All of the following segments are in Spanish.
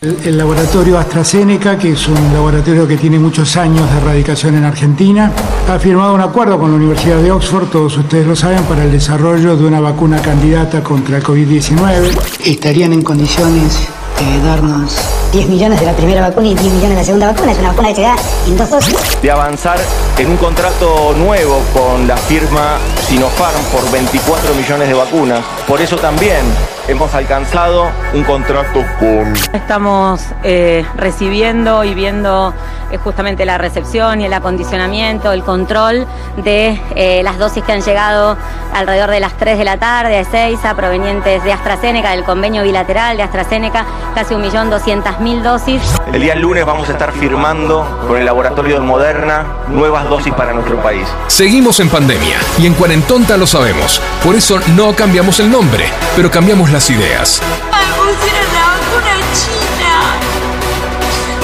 El, laboratorio AstraZeneca, que es un laboratorio que tiene muchos años de erradicación en Argentina, ha firmado un acuerdo con la Universidad de Oxford, todos ustedes lo saben, para el desarrollo de una vacuna candidata contra el COVID-19. Estarían en condiciones de darnos 10 millones de la primera vacuna y 10 millones de la segunda vacuna. Es una vacuna que se da en dos dosis. de avanzar en un contrato nuevo con la firma Sinopharm por 24 millones de vacunas. Por eso también hemos alcanzado un contrato con Estamos eh, recibiendo y viendo eh, justamente la recepción y el acondicionamiento, el control de eh, las dosis que han llegado alrededor de las 3 de la tarde a Ezeiza, provenientes de AstraZeneca, del convenio bilateral de AstraZeneca, casi 1.200.000 dosis. El día lunes vamos a estar firmando con el laboratorio de Moderna nuevas dosis para nuestro país. Seguimos en pandemia y en Cuarentonta lo sabemos. Por eso no cambiamos el nombre, pero cambiamos las ideas. Me pusieron la vacuna china.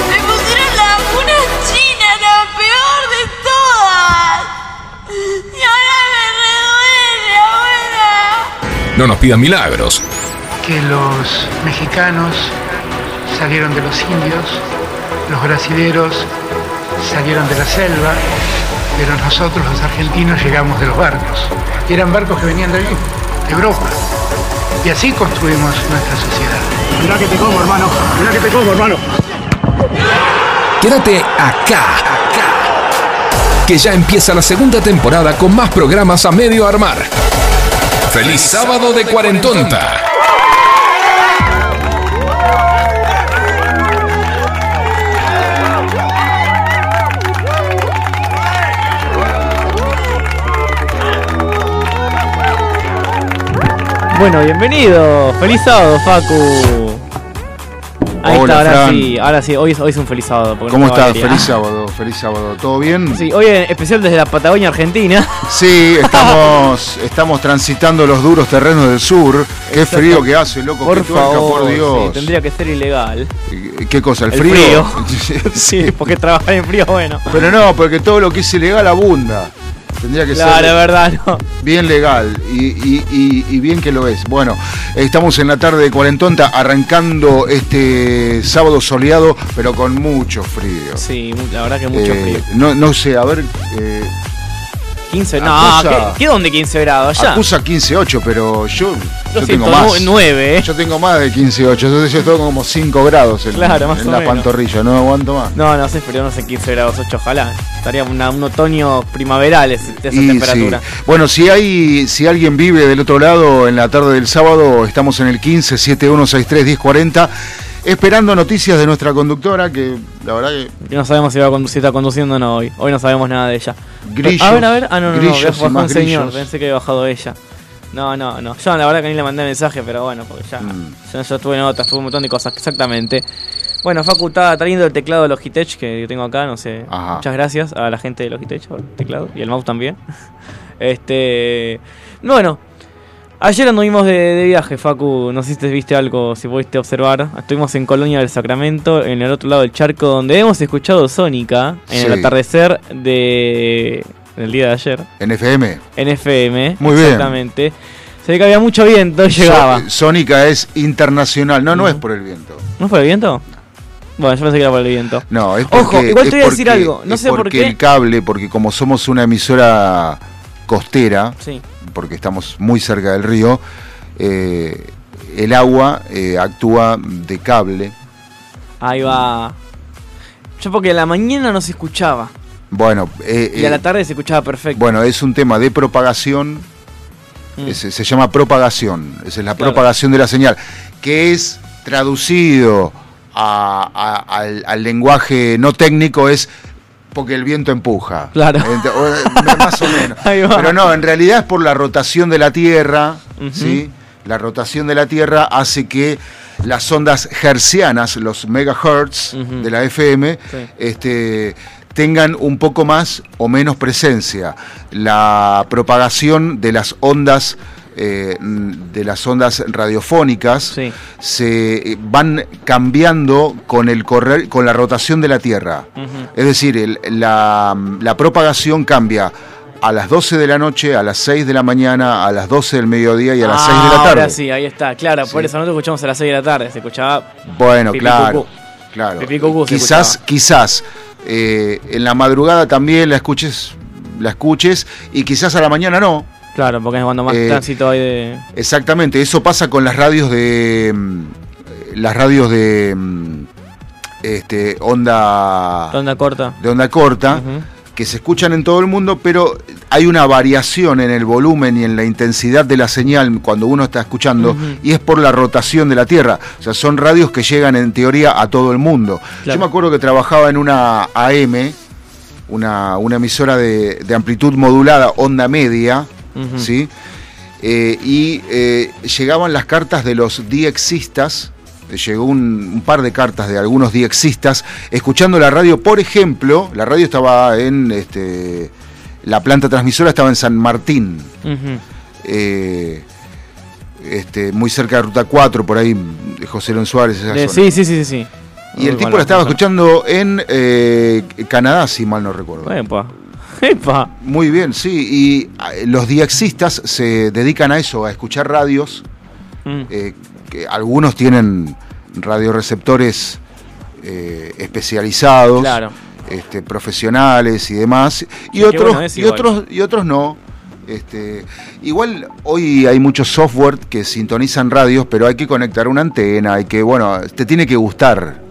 Me pusieron la vacuna china, la peor de todas. Y ahora me reduele, abuela. No nos pidan milagros. Que los mexicanos salieron de los indios, los brasileros salieron de la selva, pero nosotros los argentinos llegamos de los barcos. Y eran barcos que venían de allí, de Europa. Y así construimos nuestra sociedad. Mirá que te como, hermano. Mirá que te como, hermano. Quédate acá, acá. Que ya empieza la segunda temporada con más programas a medio armar. ¡Feliz sábado de Cuarentonta! Bueno, bienvenido. Feliz sábado, Facu. Ahí Hola, está, ahora Fran. sí, ahora sí, hoy es, hoy es un feliz sábado. porque ¿Cómo no estás? Valeria. Feliz sábado, feliz sábado. ¿Todo bien? Sí, hoy en especial desde la Patagonia Argentina. Sí, estamos, estamos transitando los duros terrenos del sur. Qué Exacto. frío que hace, loco. Por qué tuerca, favor, por Dios. sí, tendría que ser ilegal. ¿Qué cosa? ¿El, El frío? Sí, porque trabajar en frío, bueno. Pero no, porque todo lo que es ilegal abunda. Tendría que Claro, ser es verdad, no. bien legal y, y- y- y bien que lo es. Bueno, estamos en la tarde de Cuarentonta arrancando este sábado soleado, pero con mucho frío. Sí, la verdad que mucho Eh, frío. No, no sé, a ver, eh, 15, no, acusa- ¿qué, qué dónde 15 grados? Ya. acusa 15.8, pero yo, yo Yo tengo más. 9, ¿eh? Yo tengo más de 15.8, entonces yo estoy como 5 grados en, Claro, más en o la menos. pantorrilla, no aguanto más. No, no sé, pero no sé 15 grados 8, ojalá. Estaría una- un otoño primaveral esa Y temperatura. sí. Bueno, si hay, si alguien vive del otro lado en la tarde del sábado, estamos en el 15 7163 1040, esperando noticias de nuestra conductora, que la verdad que no sabemos si, va a si está conduciendo o no hoy. Hoy no sabemos nada de ella. Grillos, a ver, a ver. Ah, no, no, no. Bajó señor. Pensé que había bajado ella. No, no, no. Yo la verdad que ni le mandé mensaje, pero bueno, porque ya. Mm. Ya, ya estuve en otras, tuve un montón de cosas, exactamente. Bueno, Facu está trayendo el teclado de Logitech que yo tengo acá, no sé. Ajá. Muchas gracias a la gente de Logitech por el teclado y el mouse también. Este. Bueno, ayer anduvimos de, de viaje, Facu. No sé si te viste algo, si pudiste observar. Estuvimos en Colonia del Sacramento, en el otro lado del charco, donde hemos escuchado Sónica en el atardecer de. del día de ayer. en FM. En FM. Muy bien. Exactamente. Se ve que había mucho viento y llegaba. Sónica es internacional, no, no es por el viento. ¿No es por el viento? Bueno, yo pensé que era por el viento. No, es Ojo, porque, igual es te voy a decir porque- algo, no sé por porque qué. el cable, porque como somos una emisora costera, Sí. Porque estamos muy cerca del río, eh, el agua eh, actúa de cable. Ahí va. Yo porque a la mañana no se escuchaba. Bueno, eh, Y a la tarde se escuchaba perfecto. bueno, es un tema de propagación, Mm. es- se llama propagación, esa es la Claro. propagación de la señal, que es traducido a- a- al, al lenguaje no técnico, es porque el viento empuja. Claro. O- Más o menos. Pero no, en realidad es por la rotación de la Tierra. ¿sí? La rotación de la Tierra hace que las ondas hercianas, los megahertz de la FM, Sí. este, tengan un poco más o menos presencia. La propagación de las ondas eh, de las ondas radiofónicas Sí. se van cambiando con el correr, con la rotación de la Tierra. Es decir, el- la, la propagación cambia a las 12 de la noche, a las 6 de la mañana, a las 12 del mediodía y a las Ah, 6 de la tarde. Ahora sí, ahí está, claro, por eso nosotros escuchamos a las 6 de la tarde, se escuchaba Bueno, Pipí claro. cucú. claro. Pipí cucú se quizás, escuchaba. quizás eh, en la madrugada también la escuches, la escuches y quizás a la mañana no. Claro, porque es cuando más Eh, tránsito hay de. Exactamente, eso pasa con las radios de mm, las radios de mm, este onda Onda corta. de onda corta que se escuchan en todo el mundo, pero hay una variación en el volumen y en la intensidad de la señal cuando uno está escuchando y es por la rotación de la Tierra. O sea, son radios que llegan en teoría a todo el mundo. Claro. Yo me acuerdo que trabajaba en una AM, una, una emisora de, de amplitud modulada, onda media, ¿sí? Eh, y eh, llegaban las cartas de los diexistas, eh, llegó un, un par de cartas de algunos diexistas, escuchando la radio, por ejemplo, la radio estaba en, este, la planta transmisora estaba en San Martín, eh, este, muy cerca de Ruta 4, por ahí, José León Suárez, esa De- zona. sí, sí, sí, sí. Y el tipo la estaba escuchando en Canadá, si mal no recuerdo. Epa. Epa. Muy bien, sí. Y eh, los diexistas se dedican a eso, a escuchar radios. Mm. eh, que algunos tienen radioreceptores eh, especializados, Claro. este, profesionales y demás. Y otros, bueno y otros, y otros no. Este, igual hoy hay muchos software que sintonizan radios, pero hay que conectar una antena, hay que, bueno, te tiene que gustar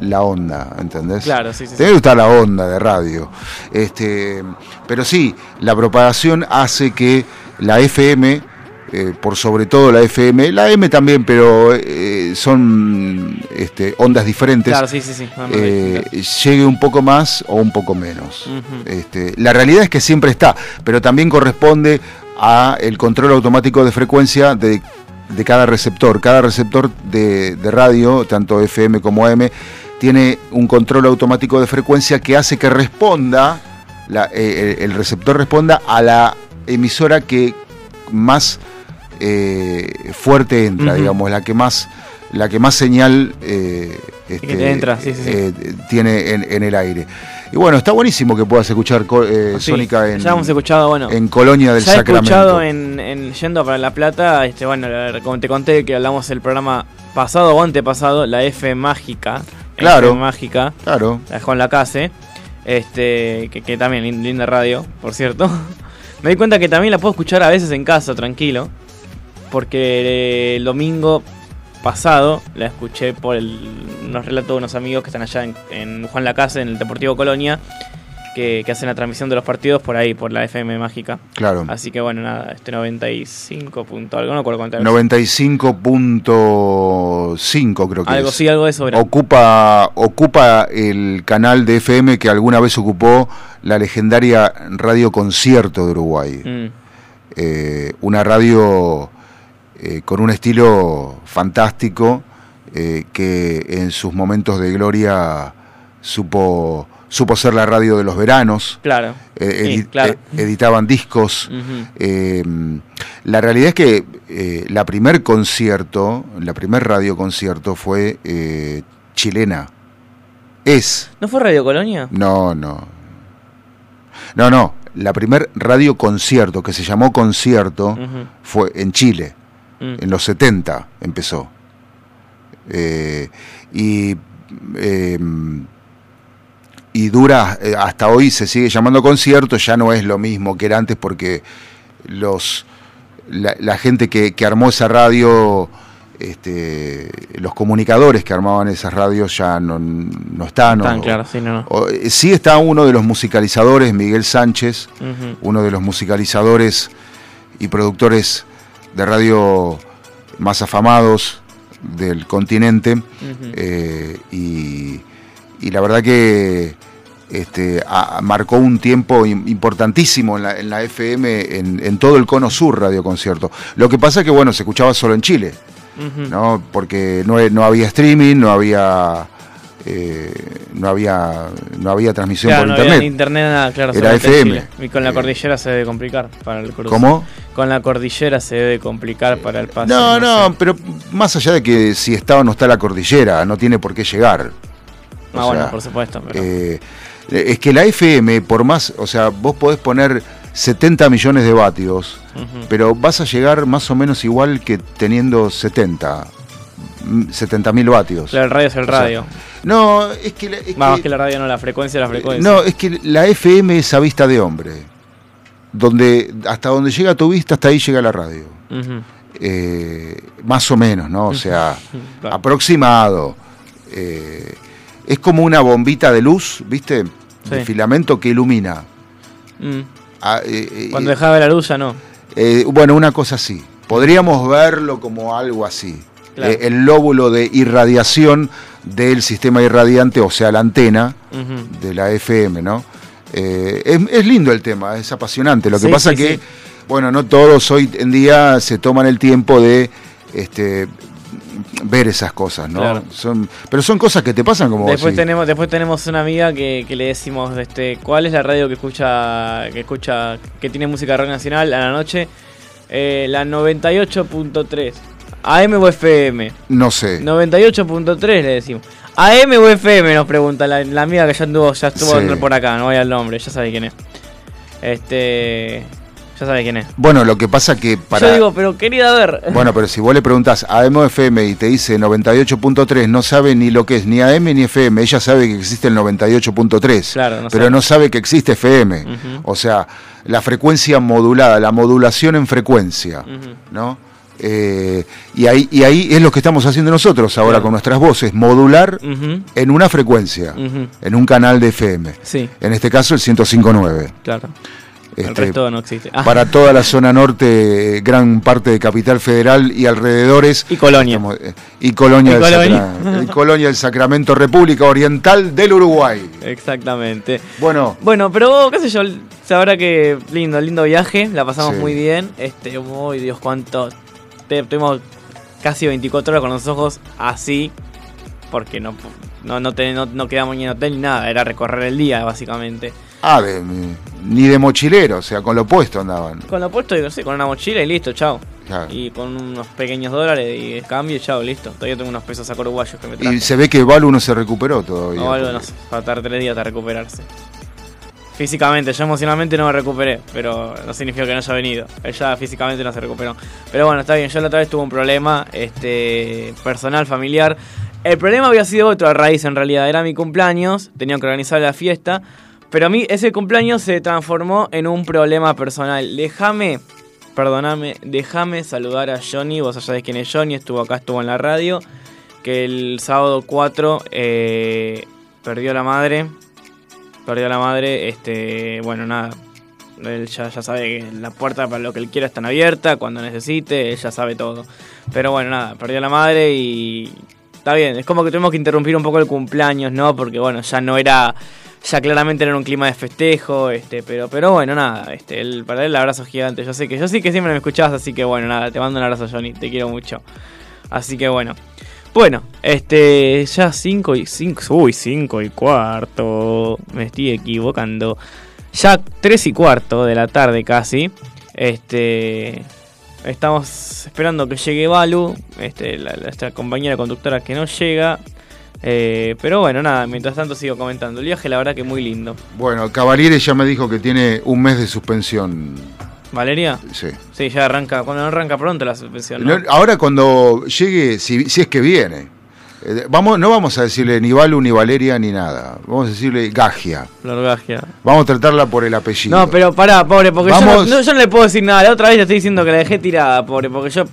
la onda, ¿entendés? Claro, sí, sí, Te debe gustar la onda de radio. Este, pero sí, la propagación hace que la FM, eh, por sobre todo la FM, la M también, pero eh, son este, ondas diferentes, Claro, sí, sí, sí. Eh, llegue un poco más o un poco menos. Este, la realidad es que siempre está, pero también corresponde a el control automático de frecuencia de, de cada receptor. Cada receptor de, de radio, tanto FM como AM, tiene un control automático de frecuencia que hace que responda, la- eh, el receptor responda a la emisora que más eh, fuerte entra, digamos, la que más la que más señal eh, este, te entra, sí, sí, sí. eh, tiene en, en el aire. Y bueno, está buenísimo que puedas escuchar eh, Sí, Sónica en, ya hemos escuchado, bueno. en Colonia del ya he Sacramento. escuchado en, en Yendo para La Plata, este, bueno, como te conté que hablamos el programa pasado o antepasado, la F mágica. Claro. F mágica, Claro, la Juan Lacase, este, que, que también lin- linda radio, por cierto. Me di cuenta que también la puedo escuchar a veces en casa, tranquilo. Porque el domingo pasado la escuché por el, unos relatos de unos amigos que están allá en, en Juan Lacase, en el Deportivo Colonia, que, que hacen la transmisión de los partidos por ahí, por la FM mágica. claro. Así que bueno, nada, este 95 punto algo, no recuerdo cuánto era. 95.5 creo que Algo es. sí, algo de eso era. Ocupa, ocupa el canal de FM que alguna vez ocupó la legendaria Radio Concierto de Uruguay. Mm, Eh, una radio eh, con un estilo fantástico eh, que en sus momentos de gloria supo, supo ser la radio de los veranos. claro. Eh, Sí, edi- claro. editaban discos. La realidad es que la primer concierto, la primer radio concierto fue chilena. Es. ¿No fue Radio Colonia? No, no. No, no. La primer radio concierto que se llamó concierto fue en Chile. Mm. En los 70 empezó. Eh, y, eh, y dura, eh, hasta hoy se sigue llamando concierto, ya no es lo mismo que era antes porque los, la, la gente que, que armó esa radio, este, los comunicadores que armaban esas radios ya no, no están. Tan o- claro, sí, no, no. o- eh, sí está uno de los musicalizadores, Miguel Sánchez, uno de los musicalizadores y productores de radio más afamados del continente. Eh, y, y la verdad que este, a- marcó un tiempo im- importantísimo en la, en la FM, en, en todo el cono sur Radio Concierto. Lo que pasa es que, bueno, se escuchaba solo en Chile. ¿no? Porque no, no había streaming, no había eh, no había no había transmisión Claro, por no internet. había internet nada, claro. Era FM. Y con la Eh, cordillera se debe complicar para el cruce. ¿Cómo? Con la cordillera se debe complicar para el pase. No, no, pero más allá de que si está o no está la cordillera, no tiene por qué llegar. O Ah, bueno, por supuesto. pero- Eh, es que la FM, por más, o sea, vos podés poner 70 millones de vatios, pero vas a llegar más o menos igual que teniendo 70, 70 mil vatios. Claro, el radio es el O sea, radio. no, es que, la- es Más que- que la radio no, la frecuencia es la frecuencia. no, es que la FM es a vista de hombre. Donde, hasta donde llega tu vista, hasta ahí llega la radio. Eh, más o menos, ¿no? O sea, Claro. aproximado. Eh, es como una bombita de luz, ¿viste? De filamento que ilumina. Mm. Ah, eh, eh, Cuando dejaba la luz ya no. eh, bueno, una cosa así. Podríamos verlo como algo así. Claro. Eh, el lóbulo de irradiación del sistema irradiante, o sea, la antena de la FM, ¿no? Eh, es, es lindo el tema, es apasionante. Lo que Sí, pasa sí, que, sí. bueno, no todos hoy en día se toman el tiempo de este, ver esas cosas, ¿no? Claro. Son, pero son cosas que te pasan como Después si- tenemos, después tenemos una amiga que, que le decimos, este, ¿cuál es la radio que escucha, que escucha, que tiene música rock nacional a la noche? Eh, la 98.3. AM o FM. No sé. 98.3 le decimos. AM o FM nos pregunta la, la amiga que ya anduvo, ya estuvo Sí. por acá, no voy al nombre, ya sabe quién es. Este. Ya sabe quién es. Bueno, lo que pasa que para... Yo digo, pero querida ver. Bueno, pero si vos le preguntás a FM y te dice 98.3, no sabe ni lo que es ni AM ni FM. Ella sabe que existe el 98.3, Claro, no pero sabe. no sabe que existe FM. O sea, la frecuencia modulada, la modulación en frecuencia. ¿no? Eh, y, ahí, y ahí es lo que estamos haciendo nosotros ahora con nuestras voces, modular en una frecuencia, en un canal de FM. Sí, En este caso el 105.9. claro. el Este, resto no existe. Ah, para toda la zona norte, gran parte de Capital Federal y alrededores. Y Colonia. Estamos, eh, y Colonia, Y del Colonia. Sacra- y Colonia del Sacramento, República Oriental del Uruguay. Exactamente. Bueno, Bueno, pero qué sé yo, sabrá que lindo, lindo viaje, la pasamos Sí. muy bien. Este, uy, Dios, cuánto. Te- Tuvimos casi 24 horas con los ojos así, porque no, no, no, te- no, no quedamos ni en hotel ni nada, era recorrer el día, básicamente. ah, de- ni de mochilero, o sea, con lo opuesto andaban. Con lo puesto, sé, con una mochila y listo, chao. Claro. Y con unos pequeños dólares y cambio, chao, listo. Todavía tengo unos pesos a uruguayos que me traje. Y se ve que Balu no se recuperó todavía. No, algo no va a tardar tres días a recuperarse. Físicamente, yo emocionalmente no me recuperé, pero no significa que no haya venido. Ella físicamente no se recuperó. Pero bueno, está bien, yo la otra vez tuve un problema este, personal, familiar. El problema había sido otro a raíz en realidad, era mi cumpleaños, tenía que organizar la fiesta, pero a mí ese cumpleaños se transformó en un problema personal. Déjame, perdóname, déjame saludar a Johnny, vos sabés quién es Johnny, estuvo acá, estuvo en la radio, que el sábado 4 eh, perdió la madre, perdió la madre, este, bueno, nada, él ya, sabe que la puerta para lo que él quiera están abierta, cuando necesite, él ya sabe todo. Pero bueno, nada, perdió la madre y está bien, es como que tuvimos que interrumpir un poco el cumpleaños, ¿no? Porque bueno, ya no era, ya claramente era un clima de festejo, este, pero, pero bueno, nada, este, él, para él el abrazo gigante, yo sé que, yo sí que siempre me escuchabas, así que bueno, nada, te mando un abrazo Johnny, te quiero mucho. Así que bueno. Bueno, este, ya 5 y 5, uy, 5 y cuarto, me estoy equivocando. Ya 3 y cuarto de la tarde casi. Este, estamos esperando que llegue Balu, este, la, nuestra compañera conductora que no llega. Eh, pero bueno, nada, mientras tanto sigo comentando. El viaje, la verdad que muy lindo. Bueno, Cavaliere ya me dijo que tiene un mes de suspensión. ¿Valeria? Sí. Sí, ya arranca, cuando no arranca pronto la suspensión. ahora cuando llegue, si, si es que viene, eh, vamos, no vamos a decirle ni Balu, ni Valeria, ni nada. Vamos a decirle Gagia. Florgagia. Vamos a tratarla por el apellido. No, pero pará, pobre, porque yo no- yo no le puedo decir nada. La otra vez le estoy diciendo que la dejé tirada, pobre, porque yo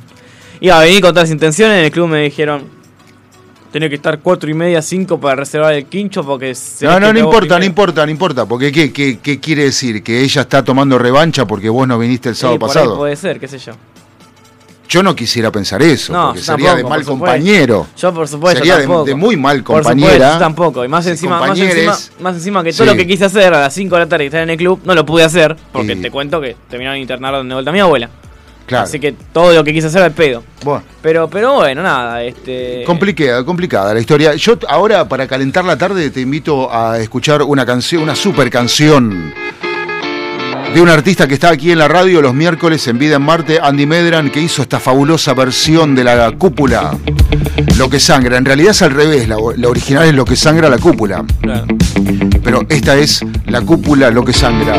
iba a venir con todas las intenciones. En el club me dijeron, tenía que estar cuatro y media, cinco para reservar el quincho porque... se No, no, no importa, no primero". importa, no importa. Porque ¿qué, qué, qué quiere decir? ¿Que ella está tomando revancha porque vos no viniste el Sí, sábado por ahí pasado? puede ser, qué sé yo. Yo no quisiera pensar eso, No, porque sería tampoco, de mal por compañero. Yo, por supuesto, Sería de- muy mal Por supuesto, compañera. tampoco. Y más encima, más encima, más encima que todo Sí. lo que quise hacer a las 5 de la tarde que estaba en el club, no lo pude hacer porque Y- te cuento que terminaron de internar de vuelta a mi abuela. Claro. Así que todo lo que quise hacer al pedo. Bueno. Pero, pero bueno, nada, este. Complicada, complicada la historia. Yo ahora, para calentar la tarde, te invito a escuchar una canción, una super canción de un artista que está aquí en la radio los miércoles en Vida en Marte, Andy Medran, que hizo esta fabulosa versión de la cúpula, Lo que sangra. En realidad es al revés, la, la original es Lo que sangra la cúpula. Claro. Pero esta es la cúpula, lo que sangra.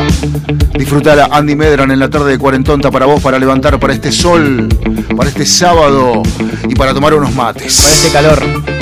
Disfrutala Andy Medran en la tarde de Cuarentonta para vos, para levantar para este sol, para este sábado y para tomar unos mates. Para este calor.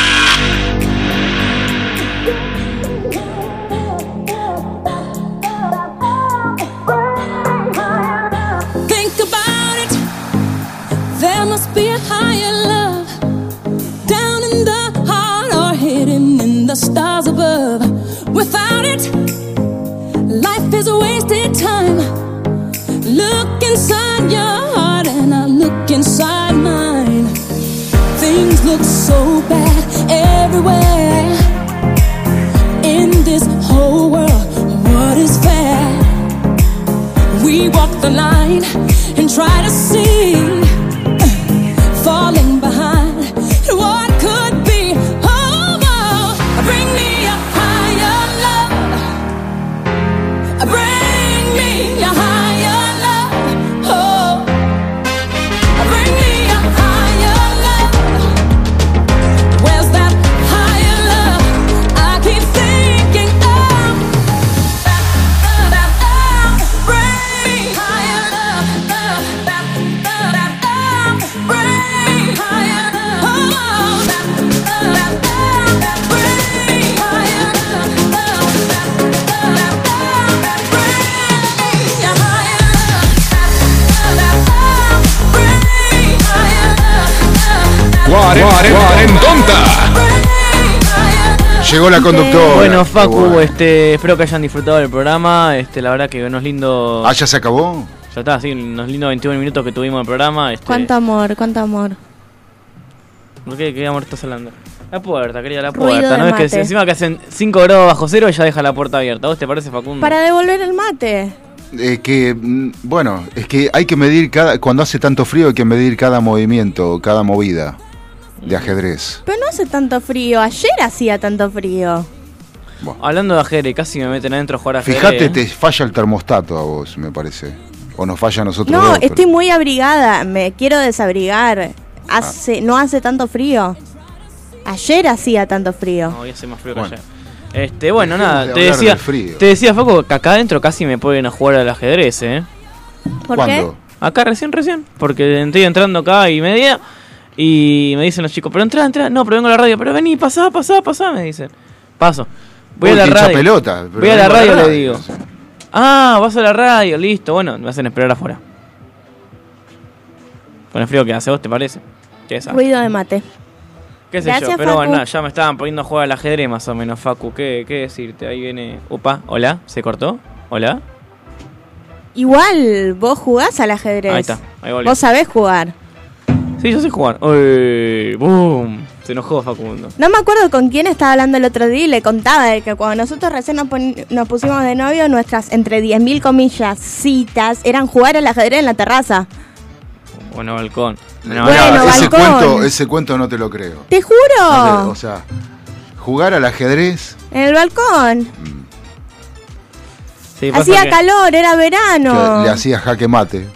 The Bueno, Facu, bueno. este, espero que hayan disfrutado del programa. Este, la verdad que unos lindos. Ah, ya se acabó. Ya está, sí, unos lindos 21 minutos que tuvimos de programa. Este, Cuánto amor, cuánto amor. ¿Por qué, qué amor estás hablando? La puerta, quería la puerta. ¿No es que encima que hacen 5 grados bajo cero y ya deja la puerta abierta? ¿A vos te parece, Facundo? Para devolver el mate. Eh, que, mm, bueno, es que hay que medir cada. Cuando hace tanto frío, hay que medir cada movimiento, cada movida de ajedrez. Pero no hace tanto frío. Ayer hacía tanto frío. Hablando de ajedrez, casi me meten adentro a jugar ajedrez. Fíjate, ¿eh? te falla el termostato a vos, me parece. O nos falla a nosotros. No, dos, pero- estoy muy abrigada. Me quiero desabrigar. Hace, No hace tanto frío. Ayer hacía tanto frío. No, hoy hace más frío Bueno. que ayer. Este, bueno, Dejemos nada, de te decía, te decía, Facu, que acá adentro casi me ponen a jugar al ajedrez, ¿eh? ¿Por ¿Cuándo? Acá recién, recién. Porque estoy entrando acá y media. Y me dicen los chicos, pero entra, entra. No, pero vengo a la radio. Pero vení, pasá, pasá, pasá, me dicen. Paso. Voy Uy, a la radio. pelota, pero Voy a la radio, le digo. Ah, vas a la radio, listo. Bueno, me hacen esperar afuera. Con el frío que hace vos, ¿te parece? Ruido de mate. ¿Qué sé yo? Gracias, Pero bueno, Facu. nada, ya me estaban poniendo a jugar al ajedrez más o menos, Facu. ¿Qué, qué decirte? Ahí viene. Upa, hola, ¿se cortó? ¿Hola? Igual vos jugás al ajedrez. Ahí está, ahí volvió. Vos sabés jugar. Sí, yo sé jugar. Uy, boom. Se enojó Facundo. No me acuerdo con quién estaba hablando el otro día y le contaba de que cuando nosotros recién nos, pusimos de novio, nuestras entre 10.000 comillas citas eran jugar al ajedrez en la terraza. Bueno, balcón. No, Bueno, no, ese, balcón. cuento, ese cuento no te lo creo. ¡Te juro! No te- o sea, jugar al ajedrez. En el balcón. Sí, pasa Hacía que- calor, era que verano. le hacía jaque mate.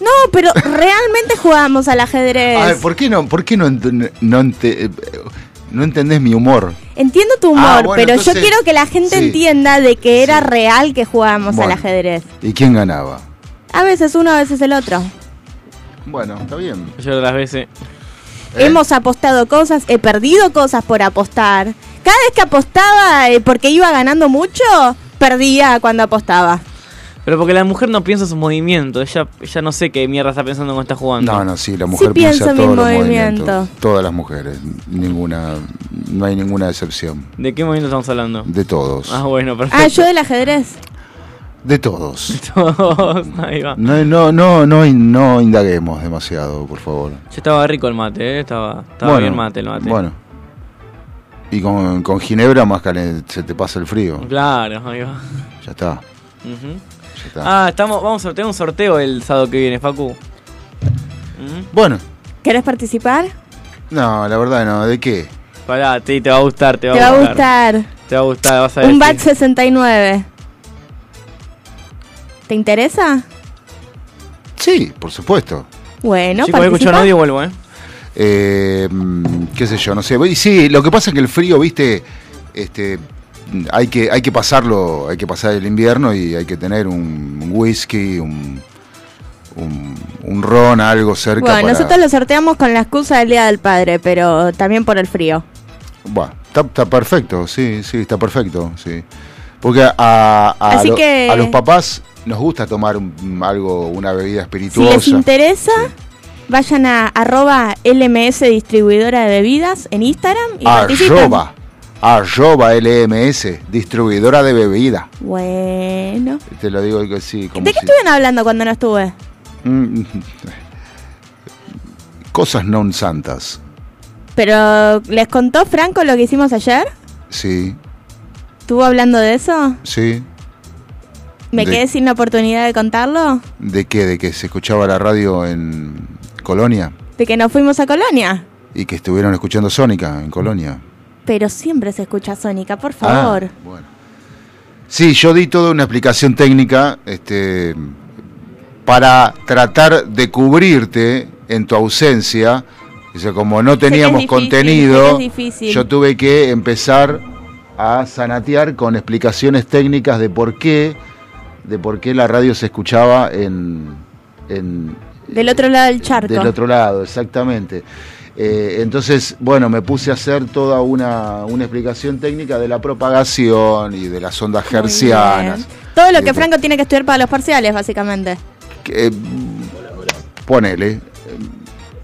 No, pero realmente jugábamos al ajedrez. A ver, ¿por qué no, por qué no, ent- no, eh, no entendés mi humor? Entiendo tu humor, Ah, bueno, pero entonces- yo quiero que la gente sí. entienda de que era real que jugábamos Bueno. al ajedrez. ¿Y quién ganaba? A veces uno, a veces el otro. Bueno, está bien. Yo las veces. Hemos apostado cosas, he perdido cosas por apostar. Cada vez que apostaba eh, porque iba ganando mucho, perdía cuando apostaba. Pero porque la mujer no piensa sus movimientos. Ella, ella no sé qué mierda está pensando cuando está jugando. No, no, sí, la mujer Sí piensa pienso todos los movimientos. movimientos. Todas las mujeres, ninguna, no hay ninguna excepción. ¿De qué movimiento estamos hablando? De todos. Ah, bueno, perfecto. Ah, yo del ajedrez. De todos. Todos, ahí va. No, no, no, no, no indaguemos demasiado, por favor. Ya estaba rico el mate, ¿eh? Estaba, estaba Bueno, bien mate el mate. Bueno. Y con, con ginebra más caliente, se te pasa el frío. Claro, ahí va. Ya está. Está. Ah, estamos, vamos a tener un sorteo el sábado que viene, Facu. Ujú. Bueno, ¿Querés participar? no, la verdad no. ¿De qué? Pará, sí, te va a gustar, te va, Te va a gustar. Te va a gustar, vas a Un decir. BAT 69. ¿Te interesa? Sí, por supuesto. Bueno, Chicos, voy a escuchar un audio y vuelvo, ¿eh? Eh, mm, qué sé yo, no sé. Y sí, lo que pasa es que el frío, viste, este, hay que, hay que pasarlo, hay que pasar el invierno y hay que tener un whisky, un, un, un ron, algo cerca Bueno, para. nosotros lo sorteamos con la excusa del Día del Padre, pero también por el frío. Bueno, está, está perfecto, sí, sí, está perfecto, sí. Porque a, a, Así lo- que- a los papás nos gusta tomar un- algo, una bebida Si espirituosa. les interesa, vayan a arroba LMS distribuidora de bebidas en Instagram y participen. Arroba, LMS, distribuidora de bebida. Bueno. Te lo digo así como ¿De qué si- estuvieron hablando cuando no estuve? Mm, Cosas non santas. Pero, ¿les contó Franco lo que hicimos ayer? Sí, ¿Estuvo hablando de eso? sí. ¿Me De- quedé sin la oportunidad de contarlo? ¿De qué? ¿De que se escuchaba la radio en Colonia? De que nos fuimos a Colonia. Y que estuvieron escuchando Sónica en Colonia. Pero siempre se escucha Sónica, por Ah, favor. Sí, yo di toda una explicación técnica este, para tratar de cubrirte en tu ausencia. O sea, como no teníamos difícil, contenido, yo tuve que empezar a sanatear con explicaciones técnicas de por qué, de por qué la radio se escuchaba en, en, Del otro lado del charco. del otro lado, exactamente. Eh, entonces, bueno, me puse a hacer toda una, una explicación técnica de la propagación y de las ondas hercianas. Todo lo que de- Franco tiene que estudiar para los parciales, básicamente. que, eh, ponele.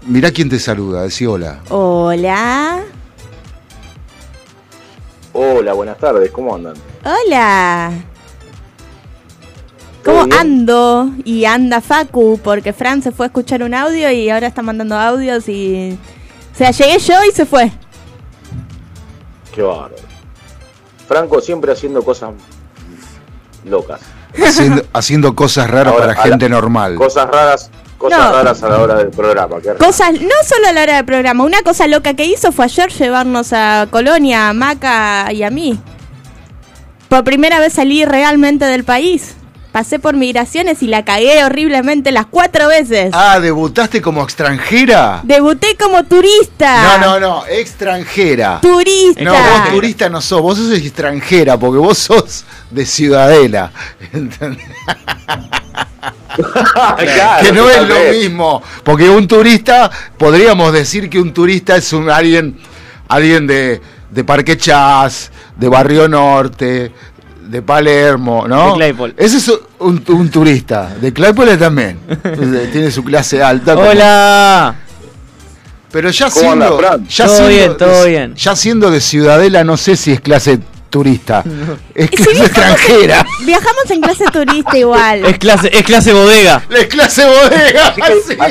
Mirá quién te saluda, decí hola. Hola. Hola, buenas tardes, ¿cómo andan? Hola. ¿Todo ¿Cómo bien? ando? Y anda Facu, porque Fran se fue a escuchar un audio y ahora está mandando audios y... O sea, llegué yo y se fue. Qué bárbaro. Franco siempre haciendo cosas locas. Haciendo, haciendo cosas raras Ahora, para la- gente normal. Cosas raras, cosas No. raras a la hora del programa. Cosas, no solo a la hora del programa, una cosa loca que hizo fue ayer llevarnos a Colonia, a Maca y a mí. Por primera vez salí realmente del país. Pasé por migraciones y la cagué horriblemente las cuatro veces. Ah, ¿debutaste como extranjera? Debuté como turista. No, no, no, extranjera. Turista. No, vos turista no sos, vos sos extranjera, porque vos sos de Ciudadela. ¿entendés? Claro, que no es lo mismo, porque un turista, podríamos decir que un turista es un alguien, alguien de, de Parque Chas, de Barrio Norte, de Palermo, ¿no? De Claypole. Ese es un, un turista, de Claypole también, tiene su clase alta. Hola. Pero ya ¿Cómo anda, siendo, Fran? ya Todo siendo bien, todo de- bien. Ya siendo de Ciudadela, no sé si es clase turista, es si clase viajamos- extranjera. Viajamos en clase turista igual. Es clase, es clase bodega. Es clase bodega.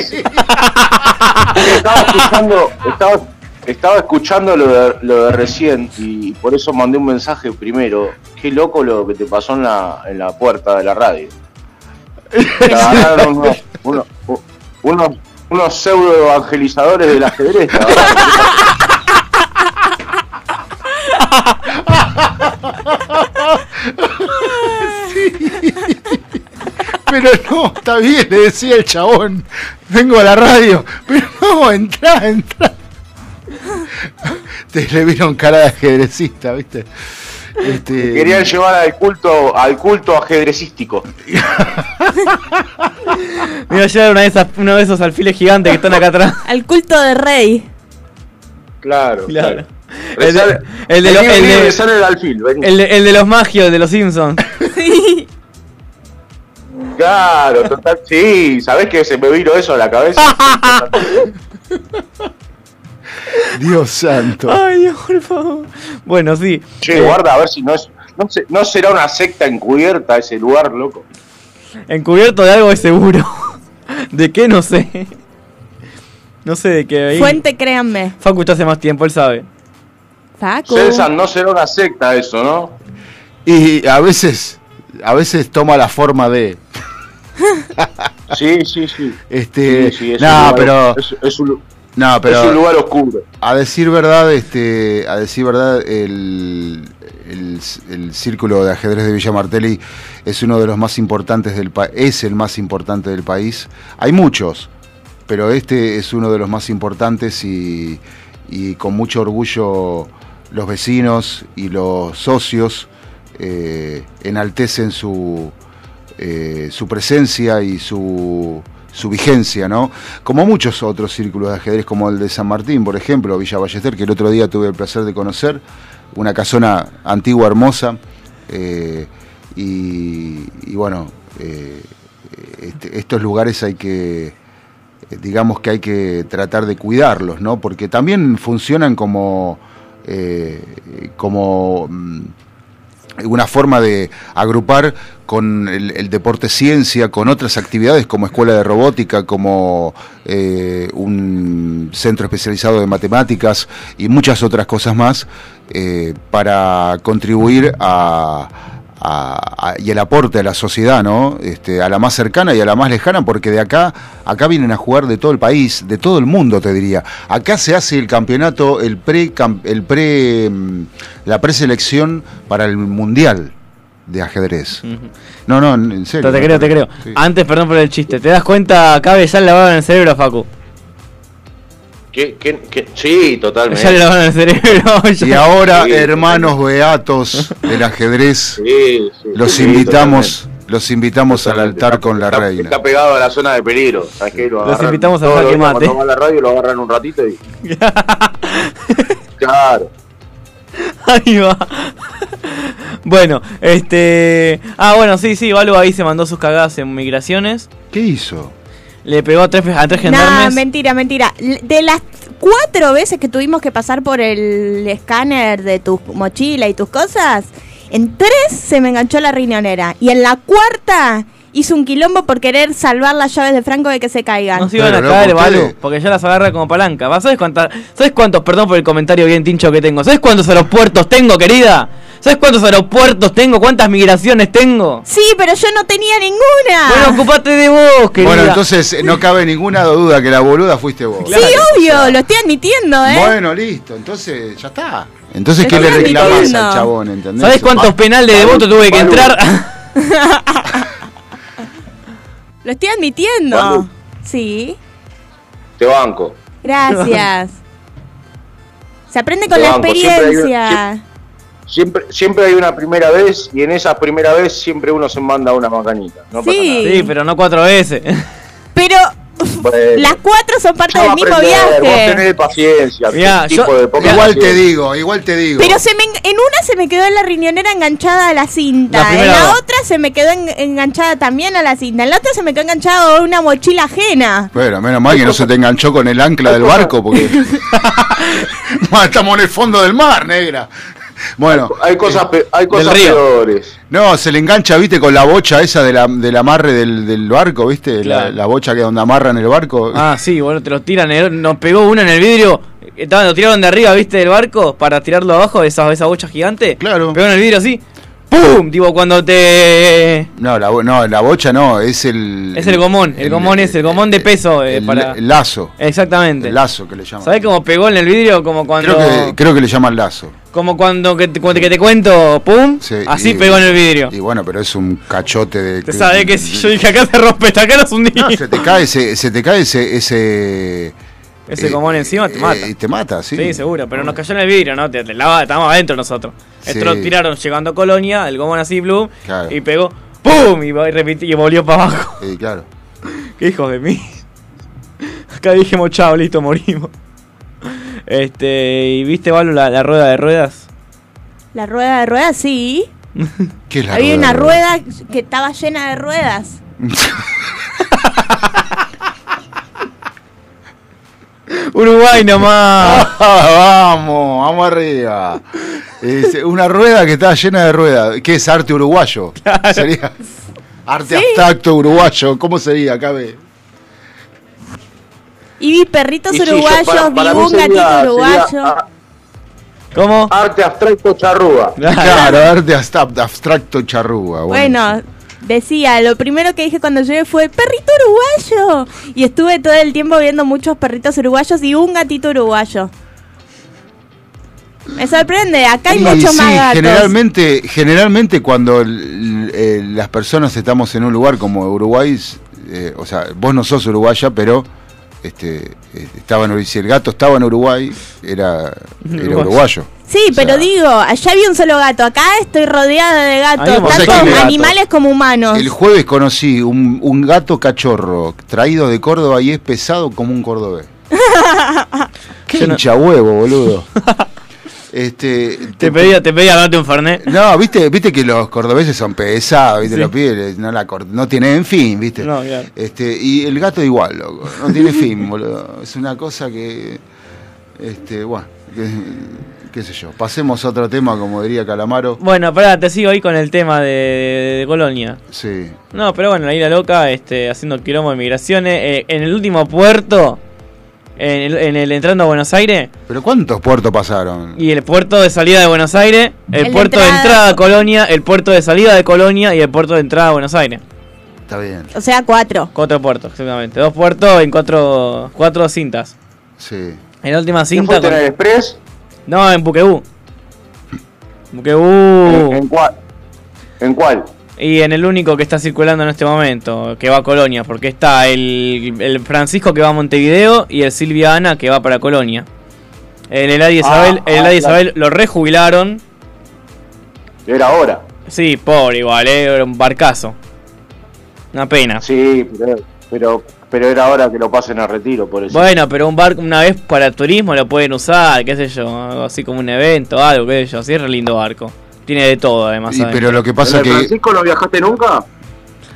sí. Estaba escuchando, estaba, estaba escuchando lo de, lo de recién y por eso mandé un mensaje primero. Qué loco lo que te pasó en la, en la puerta de la radio. Te agarraron unos, unos, unos, unos pseudo evangelizadores del ajedrez. verdad. Pero no, está bien, le decía el chabón. Vengo a la radio. Pero no, entra, entra. Te le vieron cara de ajedrecista, ¿viste? Este, Querían llevar al culto, al culto ajedrecístico. Me iba a llevar una de esas, uno de esos alfiles gigantes que están acá atrás. Al culto de rey. Claro, Claro. claro. El de, los- el de- magios, de los Simpsons. Claro, total. Sí, ¿sabés que se me vino eso a la cabeza? Dios santo. Ay, Dios, por favor. Bueno, sí. Che, Eh, guarda a ver si no es. No, se- no será una secta encubierta ese lugar, loco. Encubierto de algo de seguro. ¿De qué? No sé. No sé de qué. ahí- Fuente, créanme. Facu está hace más tiempo, él sabe. Facu. César, no será una secta eso, ¿no? Y a veces, a veces toma la forma de. Sí, sí, sí. Este, Sí, sí, es no, un lugar- pero, Es, es un, no, pero es un lugar oscuro. a decir verdad, este, a decir verdad, el, el, el círculo de ajedrez de Villa Martelli es uno de los más importantes del país, es el más importante del país. Hay muchos, pero este es uno de los más importantes y, y con mucho orgullo los vecinos y los socios eh, enaltecen su, eh, su presencia y su, su vigencia, ¿no? Como muchos otros círculos de ajedrez, como el de San Martín, por ejemplo, Villa Ballester, que el otro día tuve el placer de conocer, una casona antigua, hermosa, eh, y, bueno, eh, este- estos lugares hay que, eh, digamos que hay que tratar de cuidarlos, ¿no? Porque también funcionan como, como mm, una forma de agrupar con el, deporte ciencia, con otras actividades como escuela de robótica, como eh, un centro especializado de matemáticas y muchas otras cosas más, eh, para contribuir a, a- a- y el aporte a la sociedad, ¿no? Este, a la más cercana y a la más lejana, porque de acá, acá vienen a jugar de todo el país, de todo el mundo, te diría. Acá se hace el campeonato, el pre, el pre, mm, la preselección para el mundial de ajedrez. No, no, en serio. Te creo, te creo. Sí. Antes, perdón por el chiste. ¿Te das cuenta? Cabe ya le lavaron el cerebro, Facu. ¿Qué, qué, qué? Sí, totalmente. Ya le lavaron el cerebro. ya. Y ahora, Sí, hermanos beatos del ajedrez, Sí, sí, los sí, invitamos, los invitamos al altar con la está, reina. Está pegado a la zona de peligro. Los invitamos los jaque días mate. Cuando a la radio lo agarran un ratito y. claro. Ahí va. Bueno, este. Ah, bueno, sí, sí, Valu ahí se mandó sus cagadas en migraciones. ¿Qué hizo? Le pegó a tres, a tres Nah, gendarmes. mentira, mentira. L- De las cuatro veces que tuvimos que pasar por el escáner de tu mochila y tus cosas, en tres se me enganchó la riñonera. Y en la cuarta hizo un quilombo por querer salvar las llaves de Franco de que se caigan. no se iban a caer, ustedes- porque ya las agarra como palanca. ¿Sabes cuántas? ¿Sabes cuántos? Perdón por el comentario bien tincho que tengo. ¿Sabes cuántos aeropuertos tengo, querida? ¿Sabes cuántos aeropuertos tengo? ¿Cuántas migraciones tengo? Sí, pero yo no tenía ninguna. Bueno, ocupate de vos, querida. Bueno, entonces eh, no cabe ninguna duda que la boluda fuiste vos. sí, obvio, lo estoy admitiendo, ¿eh? Bueno, listo, entonces ya está. Entonces, ¿qué le reclamas al chabón, entendés? ¿Sabes cuántos penales de voto tuve que entrar? Lo estoy admitiendo. Sí, Te banco. gracias. Se aprende con Te la banco, experiencia. Siempre, siempre hay una primera vez y en esa primera vez siempre uno se manda una macanita. No Sí. Sí, pero no cuatro veces. Pero Bueno, las cuatro son parte del a mismo aprender, Vos viaje. tenés paciencia. Mirá, tipo yo- de poca Igual te digo, igual te digo. Pero se me, en- en una se me quedó la riñonera enganchada a la cinta. La en la vez. otra se me quedó en- enganchada también a la cinta. En la otra se me quedó enganchada a una mochila ajena. Bueno, menos mal que no se te enganchó con el ancla del barco, porque. Estamos en el fondo del mar, negra. Bueno, Hay cosas, pe- hay cosas río. peores. no, se le engancha, viste, con la bocha esa de la, del amarre del, del barco, viste, Claro. la, la bocha que donde amarran el barco. Ah, sí, bueno, te lo tiran. en- Nos pegó uno en el vidrio. Estaban, lo tiraron de arriba, ¿viste? Del barco para tirarlo abajo de esa, esa bocha gigante. Claro. Pegó en el vidrio así. ¡Pum! Tipo, cuando te. No, la, bo- no, la bocha no, es el. Es el gomón. El, gomón es el gomón de peso. eh, el- para... el lazo. Exactamente. El lazo que le llaman. ¿Sabés cómo pegó en el vidrio? Como cuando. Creo que, creo que le llaman lazo. Como cuando que te, cuando que te cuento, ¡pum! Sí, así y- pegó en el vidrio. Y bueno, pero es un cachote de. Te sabés que si yo dije acá se rompe, esta acá nos hundí. No, se te cae ese, se te cae ese, ese Ese eh, encima te eh, mata. y te mata, sí. Sí, seguro, pero nos cayó en el vidrio, ¿no? Te, te lava- estábamos adentro nosotros. Esto Sí. lo tiraron llegando a Colonia, el gomón así, blue, Claro. y pegó, ¡pum! Y volvió para abajo. Sí, claro. ¡Qué hijos de mí! Acá dijimos, chao, listo, morimos. Este, ¿y viste, Valo, la, la rueda de ruedas? La rueda de ruedas, sí. ¿Qué es la Había rueda una de rueda que estaba llena de ruedas. Uruguay nomás. Ah, vamos, vamos arriba. Es una rueda que está llena de ruedas. ¿Qué es arte uruguayo? Sería arte Sí. abstracto uruguayo. ¿Cómo sería? Cabe. Y vi perritos Y sí, yo- uruguayos, para- vi para mí un sería- gatito sería, uruguayo. ah, ¿Cómo? Arte abstracto charrúa. Claro, arte abstra- abstracto charrúa. Bueno, decía, lo primero que dije cuando llegué fue perrito uruguayo. Y estuve todo el tiempo viendo muchos perritos uruguayos y un gatito uruguayo. Me sorprende, acá hay Y muchos sí, más gatos. generalmente, generalmente cuando el- eh, las personas estamos en un lugar como Uruguay, eh, o sea, vos no sos uruguaya, pero este, eh, estaba en Uruguay, si el gato estaba en Uruguay, era, era Uruguayo. Sí, pero digo, allá había un solo gato, acá estoy rodeada de gatos, tanto gato- animales como humanos. El jueves conocí un, un gato cachorro traído de Córdoba y es pesado como un cordobés. Qué hincha huevo, boludo. Este, Te pedía, te pedía darte un fernet. No, viste, viste que los cordobeses son pesados, viste, Sí. los pibes no, la no tienen fin, viste. No, claro. Este, y el gato igual, loco, no tiene fin, boludo. Es una cosa que Este, bueno, qué, qué sé yo. Pasemos a otro tema, como diría Calamaro. Bueno, pará, te sigo ahí con el tema de, de Colonia. Sí. No, pero bueno, la isla loca, este, haciendo quilombo de migraciones. eh, en el último puerto, en el, en el entrando a Buenos Aires, ¿Pero cuántos puertos pasaron? y el puerto de salida de Buenos Aires, el, El de puerto de entrada. entrada a Colonia, el puerto de salida de Colonia y el puerto de entrada a Buenos Aires. Está bien. O sea, cuatro. Cuatro puertos, exactamente. Dos puertos en cuatro, cuatro cintas. Sí. En la última ¿Quién cinta. en el Express? No, en Buquebú. ¿En, Buquebú. en cuál? ¿En cuál? Y en el único que está circulando en este momento, que va a Colonia, porque está el, el Francisco que va a Montevideo y el Silvia Ana que va para Colonia. El Eladio Isabel, Ah, el ah, Eladio claro. Isabel lo rejubilaron. Era ahora. Sí, pobre igual, eh, era un barcazo. Una pena. Sí, pero, pero, pero era hora que lo pasen a retiro, por eso. Bueno, pero un barco una vez para turismo lo pueden usar, qué sé yo, así como un evento, algo, qué sé yo, sí es re lindo barco. Tiene de todo además. Pero lo que pasa ¿En que... el Francisco no viajaste nunca?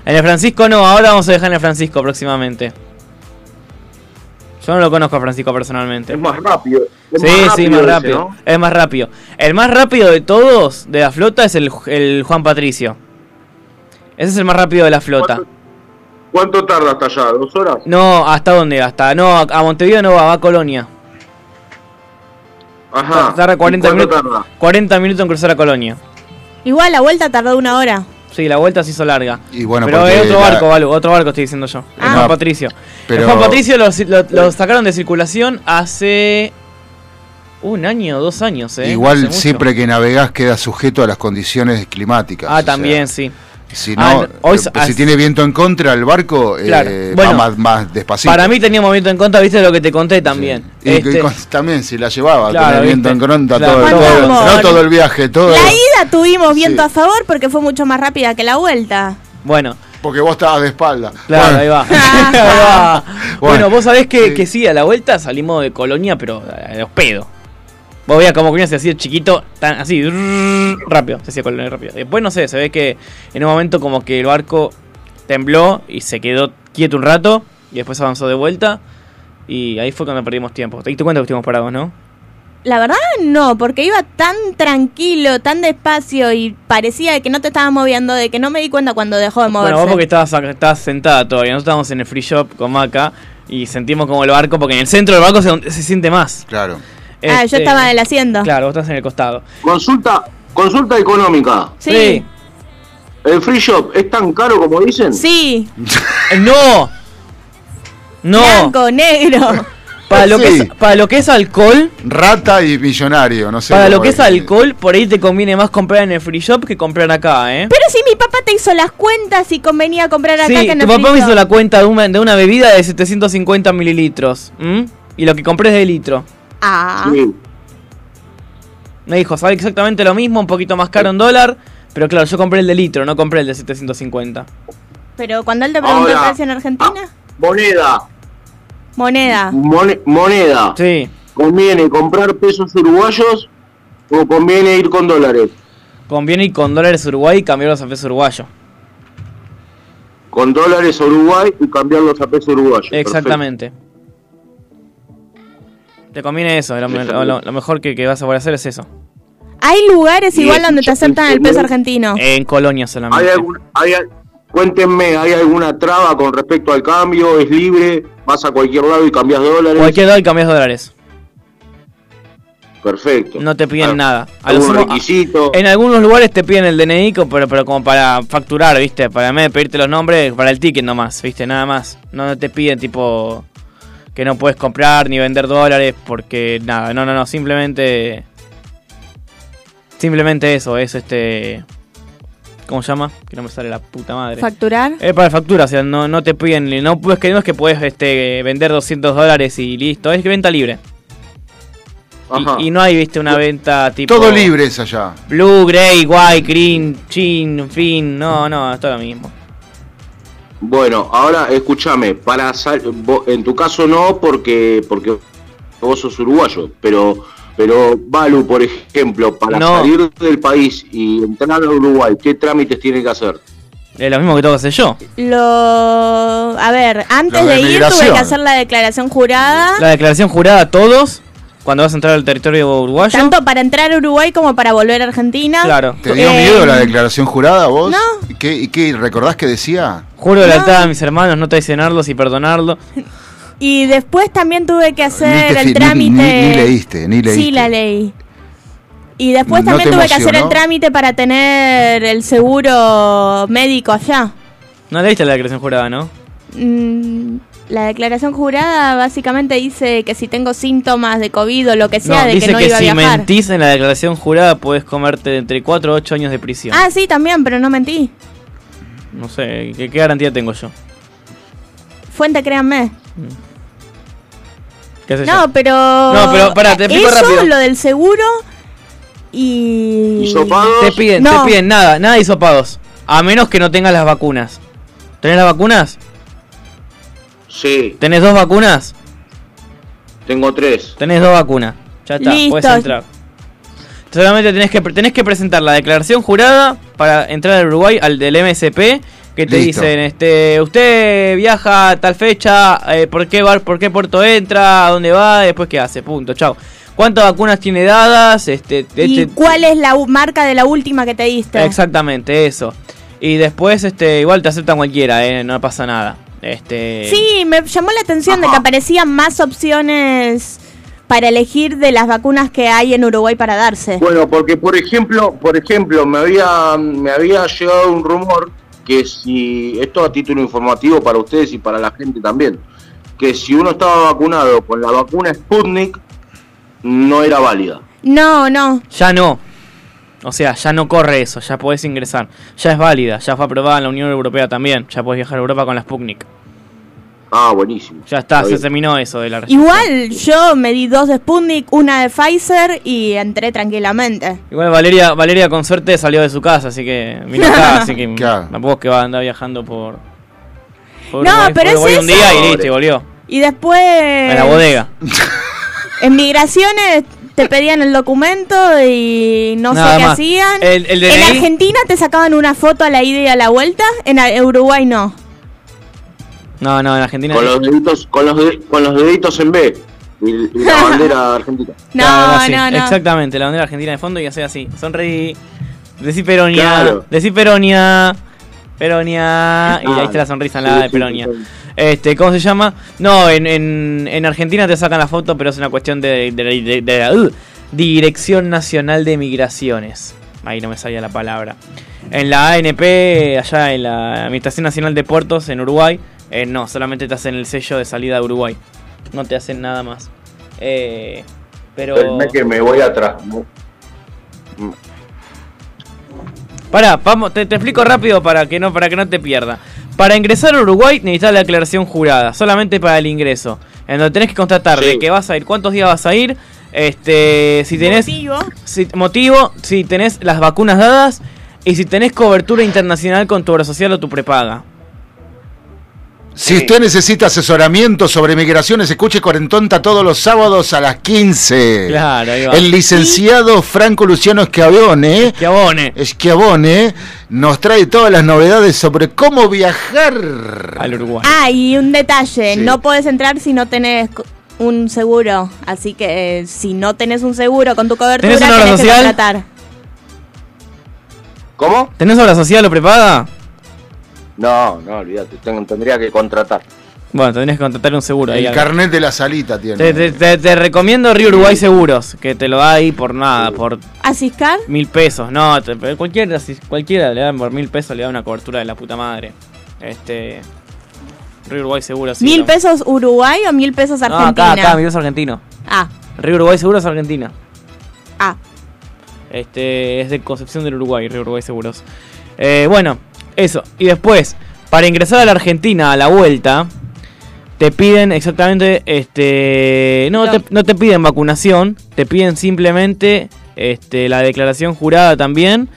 En el Francisco no, ahora vamos a dejar en el Francisco próximamente. Yo no lo conozco a Francisco personalmente. Es más rápido. Es Sí, más sí, más ese, rápido. ¿no? Es más rápido. El más rápido de todos de la flota es el, el Juan Patricio. Ese es el más rápido de la flota. ¿Cuánto tarda hasta allá? ¿Dos horas? No, ¿hasta dónde? Hasta no, a a Montevideo no va, va a Colonia. Ajá. Tarda ¿Y 40 cuánto minutos. tarda? 40 minutos en cruzar a Colonia. Igual la vuelta tardó una hora. Sí, la vuelta se hizo larga. Y bueno, pero es otro la- barco, Valu, otro barco estoy diciendo yo. El Ah. Juan Patricio. Pero- El Juan Patricio lo, lo- lo sacaron de circulación hace un año, dos años, ¿eh? Igual siempre que navegás queda sujeto a las condiciones climáticas. Ah, sea, también, sí. Si Ah, no, hoy eh, si tiene viento en contra el barco, eh, bueno, va más, más despacito. Para mí tenía movimiento en contra, viste lo que te conté también. Y Este, también si la llevaba Claro, el viento en contra Claro, todo, todo- no todo el viaje, todo. La ida tuvimos viento Sí. a favor porque fue mucho más rápida que la vuelta. Bueno, Porque vos estabas de espalda. claro, Bueno, ahí va. Ahí va. Bueno, Bueno, vos sabés que sí. que sí, a la vuelta salimos de Colonia, pero a los pedos. Vos veías como Colonia se hacía chiquito, tan así, rápido, se hacía Colonia rápido. Después, no sé, se ve que en un momento como que el barco tembló y se quedó quieto un rato y después avanzó de vuelta. Y ahí fue cuando perdimos tiempo. Te diste cuenta que estuvimos parados, ¿no? La verdad no, porque iba tan tranquilo, tan despacio y parecía que no te estabas moviendo, de que no me di cuenta cuando dejó de moverse. Bueno, vos porque estabas, acá- estabas sentada todavía. Nosotros estábamos en el free shop con Maca y sentimos como el barco, porque en el centro del barco se, se siente más. Claro. Ah, yo Este, estaba en el asiento. Claro, vos estás en el costado. Consulta, consulta económica. Sí. ¿El free shop es tan caro como dicen? Sí. ¡No! ¡No! Blanco, negro. Para lo, que es, para lo que es alcohol, Rata y millonario, no sé. para lo que es alcohol, por ahí te conviene más comprar en el free shop que comprar acá, ¿eh? Pero si mi papá te hizo las cuentas y convenía comprar acá Sí, que en tu el papá me free hizo shop. la cuenta de una, de una bebida de 750 mililitros. ¿m? Y lo que compré es de litro. Ah. Sí. Me dijo, sabe exactamente lo mismo, un poquito más caro en dólar. Pero claro, yo compré el de litro, no compré el de 750. Pero cuando él te preguntó el precio en Argentina, Moneda. moneda. Mone- moneda. Sí. ¿Conviene comprar pesos uruguayos o conviene ir con dólares? Conviene ir con dólares Uruguay y cambiarlos a peso uruguayo. Con dólares Uruguay y cambiarlos a pesos uruguayos. Exactamente. Te conviene eso, lo, lo- lo- lo mejor que, que vas a poder hacer es eso. Hay lugares Y igual donde te aceptan el peso argentino. En Colonia ¿Hay solamente. algún, hay, cuéntenme, ¿hay alguna traba con respecto al cambio? ¿Es libre? ¿Vas a cualquier lado y cambias dólares? Cualquier dólar cambias dólares. Perfecto. No te piden Ah, nada. A ¿Algún sumo- requisito? En algunos lugares te piden el DNI, pero, pero como para facturar, ¿viste? Para en vez de pedirte los nombres, para el ticket nomás, ¿viste? Nada más. No te piden tipo que no puedes comprar ni vender dólares porque nada, no, no, no, simplemente simplemente eso, es este ¿cómo se llama? Que no me sale la puta madre. Facturar. Es para factura, o sea, no, no te piden, no puedes que no es que puedes este vender 200 dólares y listo, es que venta libre. Ajá. Y, y no hay, viste, una venta tipo Todo libre es allá. Blue, Grey, White, Green, Chin, Fin, no, no, es todo lo mismo. Bueno, ahora escúchame, para sal- en tu caso no porque porque vos sos uruguayo, pero pero Balu, por ejemplo, para No. salir del país y entrar a Uruguay, ¿qué trámites tiene que hacer? Es lo mismo que tengo que hacer yo. Lo. A ver, antes Lo de de, ir tuve que hacer la declaración jurada. La declaración jurada a todos. Cuando vas a entrar al territorio uruguayo. Tanto para entrar a Uruguay como para volver a Argentina. Claro. ¿Te dio Eh, miedo la declaración jurada vos? no. ¿Y qué, y qué recordás que decía? Juro de lealtad a mis hermanos, no traicionarlos y perdonarlo. Y después también tuve que hacer te el ni- trámite. ni- ni leíste, ni leíste. Sí, la ley. Y después ¿No también tuve que hacer el trámite para tener el seguro médico allá. No leíste la declaración jurada, ¿no? Mm, la declaración jurada básicamente dice que si tengo síntomas de COVID o lo que sea, no, de dice que no que, iba a si viajar. mentís en la declaración jurada puedes comerte entre 4 o 8 años de prisión. Ah, sí, también, pero no mentí. No sé, ¿qué, qué garantía tengo yo? Fuente, créanme. ¿Qué sé No, yo? pero. No, pero pará, te explico Eso, rápido. lo del seguro y. Te piden, No. te piden nada, nada de hisopados. A menos que no tengas las vacunas. ¿Tenés las vacunas? Sí, ¿Tenés dos vacunas? tengo tres. Tenés dos vacunas. Ya está, Listo. puedes entrar. Solamente tenés que, tenés que presentar la declaración jurada para entrar al Uruguay, al del MSP, que te Listo. dicen, este, usted viaja a tal fecha, eh, ¿por, qué bar, ¿por qué puerto entra? ¿A dónde va? Después qué hace, punto, chao. ¿Cuántas vacunas tiene dadas? Este, ¿Y este- cuál es la marca de la última que te diste? Exactamente, eso. Y después, este, igual te aceptan cualquiera, eh, no pasa nada. Este, Sí, me llamó la atención de que aparecían más opciones para elegir de las vacunas que hay en Uruguay para darse. Bueno, porque por ejemplo, por ejemplo, me había me había llegado un rumor que si esto a título informativo para ustedes y para la gente también, que si uno estaba vacunado con la vacuna Sputnik no era válida. No, no. Ya no. O sea, ya no corre eso, ya podés ingresar. Ya es válida, ya fue aprobada en la Unión Europea también. Ya podés viajar a Europa con la Sputnik. Ah, buenísimo. Ya está, Está se terminó eso de la restricción. Igual yo me di dos de Sputnik, una de Pfizer y entré tranquilamente. Igual Valeria, Valeria con suerte salió de su casa, así que vino acá, así que Claro. tampoco es que va a andar viajando por, por No, Uruguay, pero por es un eso. día y listo, y volvió. Y después... En la bodega. En migraciones te pedían el documento y no Nada sé qué más. hacían. El- el en. Argentina te sacaban una foto a la ida y a la vuelta, en a- Uruguay no. No, no, en Argentina. Con los deditos con los de- con los deditos en B y, y la bandera argentina. No, Claro, así, no, no. Exactamente, la bandera argentina de fondo y hacer así. Sonreí. Decí Peronia. Claro. Decí Peronia. Peronia. Y ahí Ah, está la sonrisa en la de Peronia. Este, ¿cómo se llama? No, en, en, en Argentina te sacan la foto, pero es una cuestión de, de, de- de la uh, Dirección Nacional de Migraciones. Ahí no me salía la palabra. En la ANP, allá en la Administración Nacional de Puertos, en Uruguay, eh, no, solamente te hacen el sello de salida de Uruguay. No te hacen nada más. Eh, pero. Que me voy atrás. Pará, vamos, te, te explico rápido para que no para que no te pierda. Para ingresar a Uruguay necesitas la declaración jurada, solamente para el ingreso. En donde tenés que constatar de que vas a ir, cuántos días vas a ir, este, si tenés Motivo. si- motivo, si tenés las vacunas dadas y si tenés cobertura internacional con tu obra social o tu prepaga. Si usted necesita asesoramiento sobre migraciones, escuche Cuarentonta todos los sábados a las 15. Claro, ahí va. El licenciado Franco Luciano Schiavone, Schiavone. Schiavone nos trae todas las novedades sobre cómo viajar al Uruguay. Ah, y un detalle, Sí. no podés entrar si no tenés un seguro. Así que eh, si no tenés un seguro con tu cobertura, ¿Tenés una obra tenés que social? contratar. ¿Cómo? ¿Tenés obra social o prepaga? No, no, olvídate, tengo- tendría que contratar. Bueno, tendrías que contratar un seguro. ahí El carnet de la salita tiene. Te, te- te- te recomiendo Río Uruguay Seguros, que te lo da ahí por nada, por ¿Asiscar? mil pesos. No, cualquiera, cualquiera le dan por mil pesos, le da una cobertura de la puta madre. Este. Río Uruguay Seguros. sí, ¿Mil no. pesos Uruguay o mil pesos No, Argentina? acá, acá, mil pesos argentino. Ah, Río Uruguay Seguros Argentina. ah. Este es de Concepción del Uruguay, Río Uruguay Seguros. Eh, bueno, eso. Y después, para ingresar a la Argentina a la vuelta, te piden exactamente, este, no, No. te, no te piden vacunación, te piden simplemente, este, la declaración jurada también,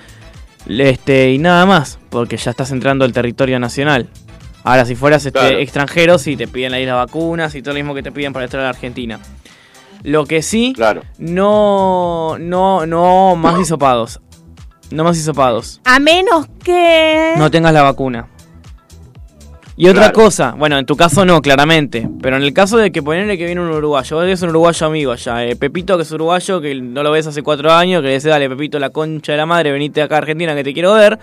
este, y nada más, porque ya estás entrando al territorio nacional. Ahora, si fueras este, Claro. extranjero, sí te piden ahí las vacunas y todo lo mismo que te piden para entrar a la Argentina. Lo que sí, Claro. no, no, no más hisopados. No más hisopados. A menos que... No tengas la vacuna. Y otra Claro. cosa, bueno, en tu caso no, claramente, pero en el caso de que ponerle que viene un uruguayo, vos ves un uruguayo amigo allá, eh, Pepito que es uruguayo, que no lo ves hace cuatro años, que le dice, dale Pepito, la concha de la madre, venite acá a Argentina que te quiero ver.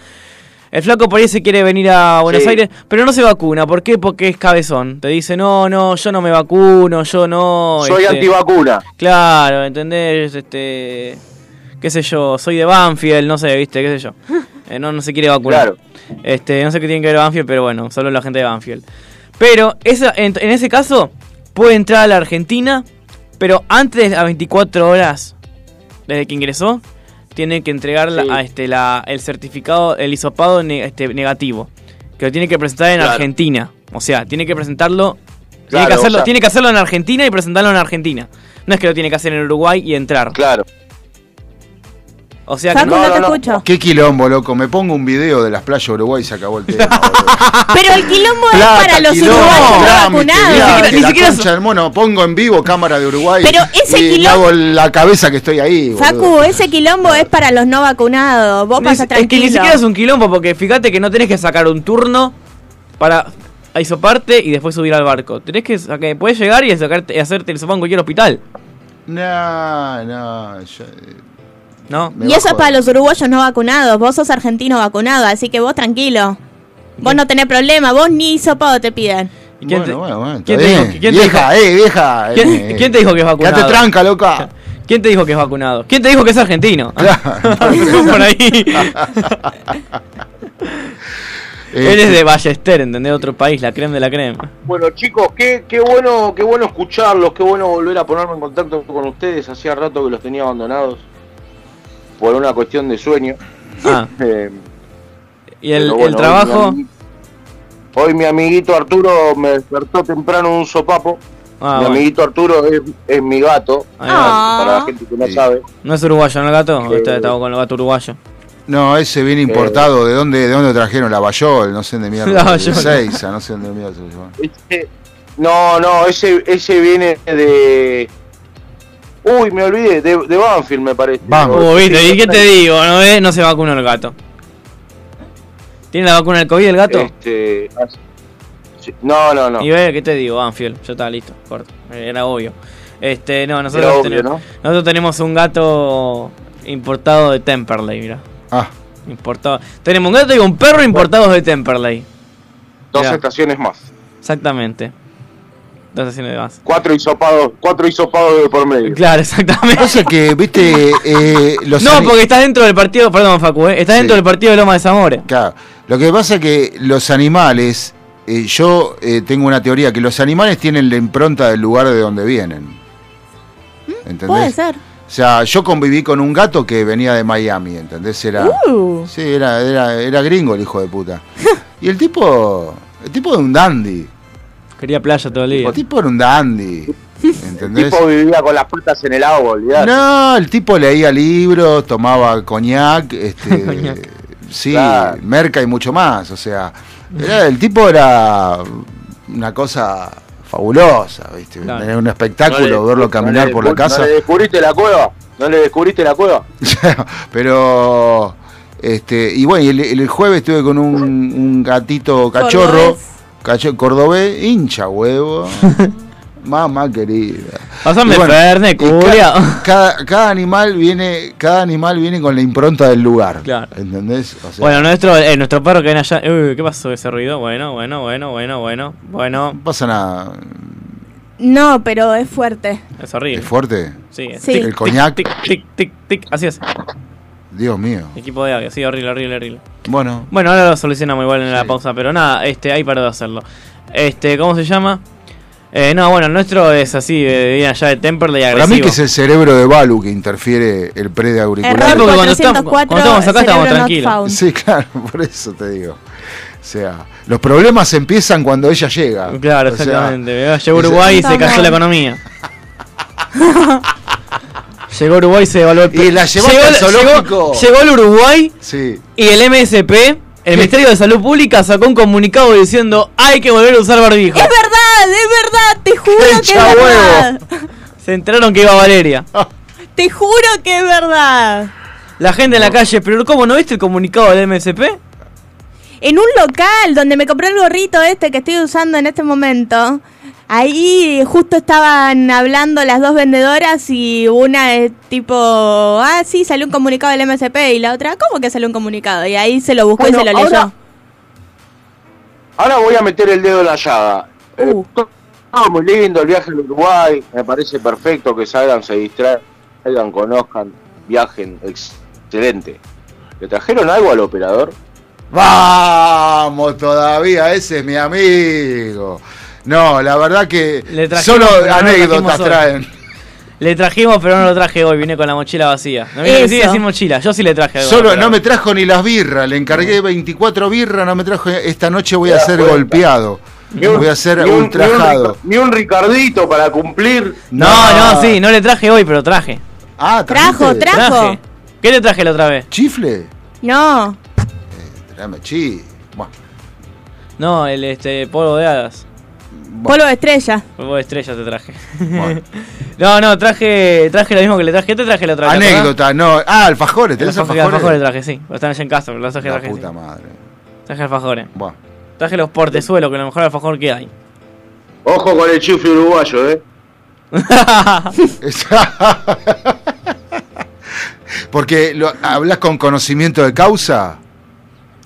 El flaco por ahí se quiere venir a Buenos Sí. Aires, pero no se vacuna. ¿Por qué? Porque es cabezón. Te dice, no, no, yo no me vacuno, yo no... Soy este, antivacuna. Claro, ¿entendés? Este, qué sé yo, soy de Banfield, no sé, viste, qué sé yo. Eh, no, no se quiere vacunar. Claro. Este, no sé qué tiene que ver Banfield, pero bueno, solo la gente de Banfield. Pero esa, en, en ese caso, puede entrar a la Argentina, pero antes las 24 horas desde que ingresó, tiene que entregar la- Sí. a, este, la, el certificado, el hisopado ne- este, negativo, que lo tiene que presentar en Claro. Argentina. O sea, tiene que presentarlo, tiene, que hacerlo o sea- tiene que hacerlo en Argentina y presentarlo en Argentina. No es que lo tiene que hacer en Uruguay y entrar. Claro. O sea que Facu, no, no, no, te no. escucho. Qué quilombo, loco. Me pongo un video de las playas de Uruguay y se acabó el tema. boludo. Pero el quilombo es Plata, para los quilombo, uruguayos no vacunados. Ni siquiera- del mono. Pongo en vivo cámara de Uruguay. Pero ese y, quilombo- hago la cabeza que estoy ahí. boludo. Facu, ese quilombo es para los no vacunados. Vos No es, pasas es que tranquilo. ni siquiera es un quilombo, porque fíjate que no tenés que sacar un turno para hisoparte y después subir al barco. Tenés que sacar, puedes llegar y sacarte, y hacerte el hisopado en cualquier hospital, No, no. yo- ¿no? me Y eso es para los uruguayos no vacunados. Vos sos argentino vacunado, así que vos tranquilo. Vos no tenés problema, vos ni hisopado te piden. ¿Y quién te- bueno, bueno, está quién te bien. dijo- quién te vieja, eh, vieja. ¿Quién, eh, quién te dijo que es vacunado? Quédate tranca, loca. ¿Quién te dijo que es vacunado? ¿Quién te dijo que es argentino? Por ahí. Él es de Ballester, ¿entendés? Otro país, la crema de la crema. Bueno, chicos, qué, qué bueno, qué bueno escucharlos, qué bueno volver a ponerme en contacto con ustedes. Hacía rato que los tenía abandonados por una cuestión de sueño. Ah, Eh, y el, hoy trabajo. mi Hoy mi amiguito Arturo me despertó temprano un sopapo. Ah, mi bueno. amiguito Arturo es, es mi gato, para la gente que no Sí. sabe. ¿No es uruguayo, no el gato? ¿O Eh, está- estaba con el gato uruguayo? No, ese viene importado. ¿De dónde, de dónde trajeron? La Bayol, no sé dónde mierda. La de Bayol. Seiza, no sé dónde mierda se no, no, ese, ese viene de... Uy, me olvidé, de, de Banfield me parece. Banfield. Uh, viste, ¿y qué te digo? ¿No ves? No se vacunó el gato. ¿Tiene la vacuna del COVID el gato? Este, sí, no, no, no. Y ve, ¿qué te digo? Banfield, ya está listo, corto. Era obvio. Este, no, nosotros, Era obvio, tenemos, ¿no? nosotros tenemos un gato importado de Temperley, mira. Ah, Importado. Tenemos un gato y un perro importados de Temperley. Dos Mirá. estaciones más. Exactamente. Dos estaciones de más. Cuatro hisopados, cuatro hisopados de por medio. Claro, exactamente. pasa que, viste, eh, los No, porque está dentro del partido, perdón Facu, ¿eh? está Sí. dentro del partido de Loma de Zamora. Claro, lo que pasa es que los animales, eh, yo eh, tengo una teoría, que los animales tienen la impronta del lugar de donde vienen. ¿Entendés? Puede ser. O sea, yo conviví con un gato que venía de Miami, ¿entendés? Era, Uh. sí, era, era, era gringo el hijo de puta. Y el tipo, el tipo era un dandy. Quería playa todo el día. El tipo era un dandy. El ¿Entendés? tipo vivía con las patas en el agua, olvidate. No, el tipo leía libros, tomaba coñac, este, sí, Claro. merca y mucho más. O sea, era- el tipo era una cosa fabulosa, ¿viste? Claro. Era un espectáculo No le- verlo no caminar le por la casa. ¿No le descubriste la cueva? ¿No le descubriste la cueva? Pero, este, y bueno, y el, el jueves estuve con un, un gatito cachorro, Cacho- cordobés, hincha huevo. Mamá querida. Pásame bueno, Ferne, ca- cada, cada animal viene, cada animal viene con la impronta del lugar. Claro. ¿Entendés? O sea, Bueno, nuestro, eh, nuestro perro que viene allá. Uy, ¿qué pasó ese ruido? Bueno, bueno, bueno, bueno, bueno. Bueno, no pasa nada. No, pero es fuerte. es horrible. Es fuerte. Sí, es Sí. tic, El tic, coñac. Tic, tic, tic, tic. Así es. Dios mío. Equipo de audio, sí, horrible, horrible, horrible. Bueno, Bueno, ahora lo solucionamos igual en la Sí. pausa, pero nada, este, hay para de hacerlo. Este, ¿cómo se llama? Eh, no, bueno, el nuestro es así, viene allá de Temperley para agresivo. mí que es el cerebro de Balu que interfiere el pre de auricular. Porque cuando estamos- 404, cuando estamos acá estamos tranquilos. Sí, claro, por eso te digo. O sea, los problemas empiezan cuando ella llega. Claro, O sea, exactamente. Llegó ese- Uruguay y se cayó la economía. Llegó Uruguay y se devaluó el Y la llevaste llegó, al llegó- zoológico. llegó el Uruguay Sí. y el MSP, el Ministerio de Salud Pública, sacó un comunicado diciendo hay que volver a usar barbijo. Es verdad, es verdad, te juro que es huevo. verdad. Se enteraron que iba Valeria. Te juro que es verdad. La gente en la calle, pero ¿cómo no viste el comunicado del MSP? En un local donde me compré el gorrito este que estoy usando en este momento, ahí justo estaban hablando las dos vendedoras y una es tipo, ah, sí, salió un comunicado del MSP y la otra, ¿cómo que salió un comunicado? Y ahí se lo buscó Bueno, y se lo leyó. ahora- Ahora voy a meter el dedo en la llaga. Eh, todo muy lindo, el viaje al Uruguay, me parece perfecto que salgan, se distraigan, conozcan, viajen, excelente. ¿Le trajeron algo al operador? Vamos todavía, ese es mi amigo. No, la verdad que Le trajimos, solo pero no lo anécdotas traen. Le trajimos, pero no lo traje hoy, vine con la mochila vacía. No me Eso. sigue sin mochila, yo sí le traje algo. Solo pero- no me trajo ni las birras, le encargué 24 birras, no me trajo. Esta noche voy a ¿Te das ser cuenta? golpeado. Ni un- Voy a ser ni un- ni un ultrajado. Ni un Ricardito para cumplir. No, no, sí, no le traje hoy, pero traje. Ah, Trajo, trajo. Traje. ¿Qué le traje la otra vez? ¿Chifle? No, Tráeme chi. Buah. No, el este polvo de hadas. Polvo de estrella. Polvo de estrella te traje. no, no, traje traje lo mismo que le traje. ¿Qué te traje la otra vez? ¿te? Anécdota, no. Ah, alfajores, El ¿tenés alfajor- alfajores? alfajores traje, sí. Pero están allá en casa, pero los traje, La traje. puta sí. madre. Traje alfajores. Buah. Traje los portezuelos, que es lo mejor alfajor que hay. Ojo con el chifle uruguayo, eh. Porque lo, hablas con conocimiento de causa.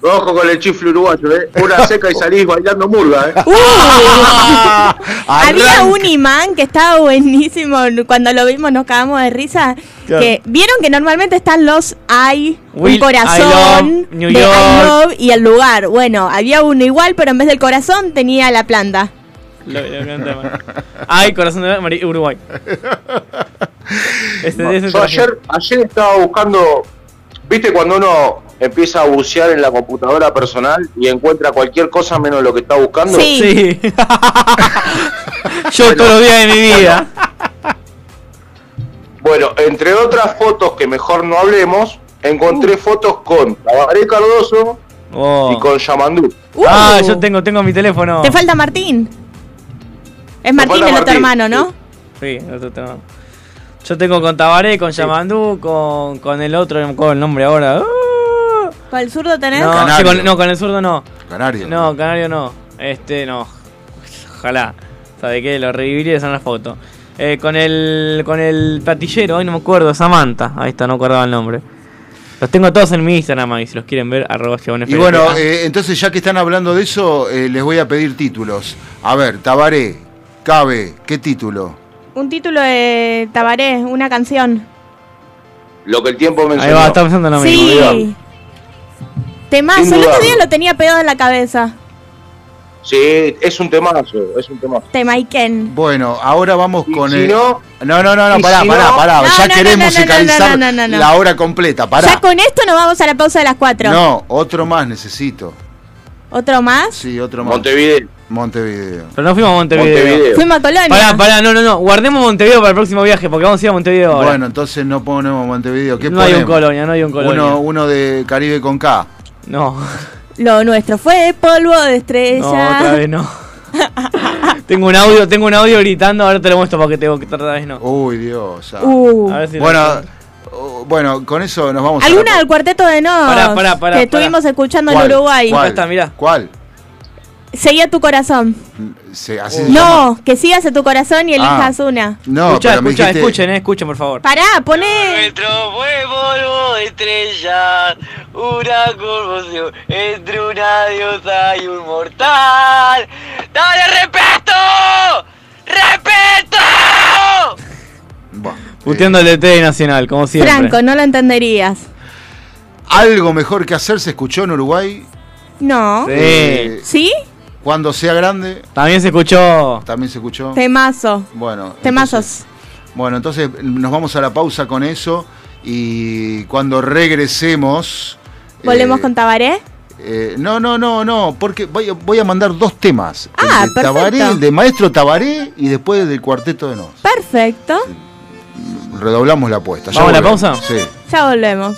Ojo con el chifle uruguayo, eh. Una seca y salís bailando murga, eh. Uh. Había un imán que estaba buenísimo. Cuando lo vimos nos cagamos de risa. Claro. Que vieron que normalmente están los I, Will, un corazón I love New de I York. love y el lugar. Bueno, había uno igual, pero en vez del corazón tenía la planta. Ay, corazón de Uruguay. Este, Yo traje. ayer, ayer estaba buscando, viste cuando uno empieza a bucear en la computadora personal y encuentra cualquier cosa menos lo que está buscando. Sí. Yo todos los días de mi vida. Bueno, entre otras fotos que mejor no hablemos, encontré fotos con Tabaré Cardoso Oh. y con Yamandú. Ah, Uh. yo tengo, tengo mi teléfono. Te falta Martín. Es Martín el otro Martín, hermano, ¿no? Sí, el otro tengo. Yo tengo con Tabaré, con Yamandú, con, con el otro, no me acuerdo el nombre ahora. Ah. ¿Con el zurdo tenés? No, sí, con, no, con el zurdo no. Canario. No, Canario no. Este no. Ojalá. ¿Sabe qué? Lo reviviría en la foto. Eh, con el con el platillero, hoy no me acuerdo, Samantha. Ahí está, no acordaba el nombre. Los tengo todos en mi Instagram ahí, si los quieren ver, arroba Y bueno, eh, entonces ya que están hablando de eso, eh, les voy a pedir títulos. A ver, Tabaré, Cabe, ¿qué título? Un título de Tabaré, una canción. Lo que el tiempo me Ahí va, está pensando en lo mismo. Sí. Temazo, el otro día lo tenía pegado en la cabeza. Sí, es un temazo, es un temazo. Temaiken. Bueno, ahora vamos Y con si el... no- no, no, no, no, pará, si pará, no- pará. No, ya no, querés musicalizar no, no, no, no. la hora completa, pará. Ya con esto nos vamos a la pausa de las 4. No, otro más necesito. ¿Otro más? Sí, otro más. Montevideo. Montevideo. Pero no fuimos a Montevideo. Montevideo. Fuimos a Colonia. Pará, pará, no, no, no. Guardemos Montevideo para el próximo viaje, porque vamos a ir a Montevideo ahora. Bueno, entonces no ponemos Montevideo. ¿Qué no hay un? Colonia, no hay un Colonia. Uno, uno de Caribe con K. No, Lo nuestro fue polvo de no, estrella. otra vez no. tengo un audio, tengo un audio gritando, ahora te lo muestro porque tengo que otra vez no. Uy, Dios. ah. Uh. A ver si Bueno, uh, bueno, con eso nos vamos a... ¿Alguna del cuarteto de no? Pará, pará, pará, que pará. estuvimos escuchando ¿Cuál? en Uruguay. ¿Cuál? Está, mirá. ¿Cuál? Seguía tu corazón. Se- así se llama. No, que sigas a tu corazón y elijas Ah. una. No, escucha, pero escucha, dijiste- escuchen, eh, escuchen, por favor. Pará, poné. Nuestro fue polvo de estrellas, una conmoción entre una diosa y un mortal. ¡Dale respeto! ¡Respeto! Puteando el DT Nacional, como siempre. Franco, no lo entenderías. Algo mejor que hacer se escuchó en Uruguay. No. Sí. Eh, ¿Sí? Cuando sea grande, También se escuchó. también se escuchó. Temazo. Bueno, Temazos. entonces- bueno, entonces nos vamos a la pausa con eso y cuando regresemos... ¿Volvemos eh, con Tabaré? eh, no, no, no, no, porque voy, a- voy a mandar dos temas. Ah, el de perfecto. Tabaré, el de Maestro Tabaré y después del Cuarteto de Nos. Perfecto. Redoblamos la apuesta. ¿Vamos a la pausa? Sí. Ya volvemos.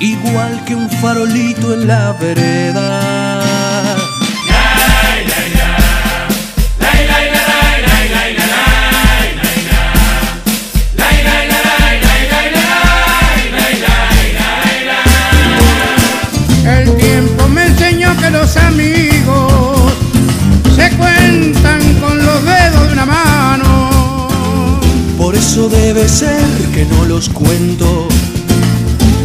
igual que un farolito en la vereda. El tiempo me enseñó que los amigos se cuentan con los dedos de una mano. Por eso debe ser que no los cuento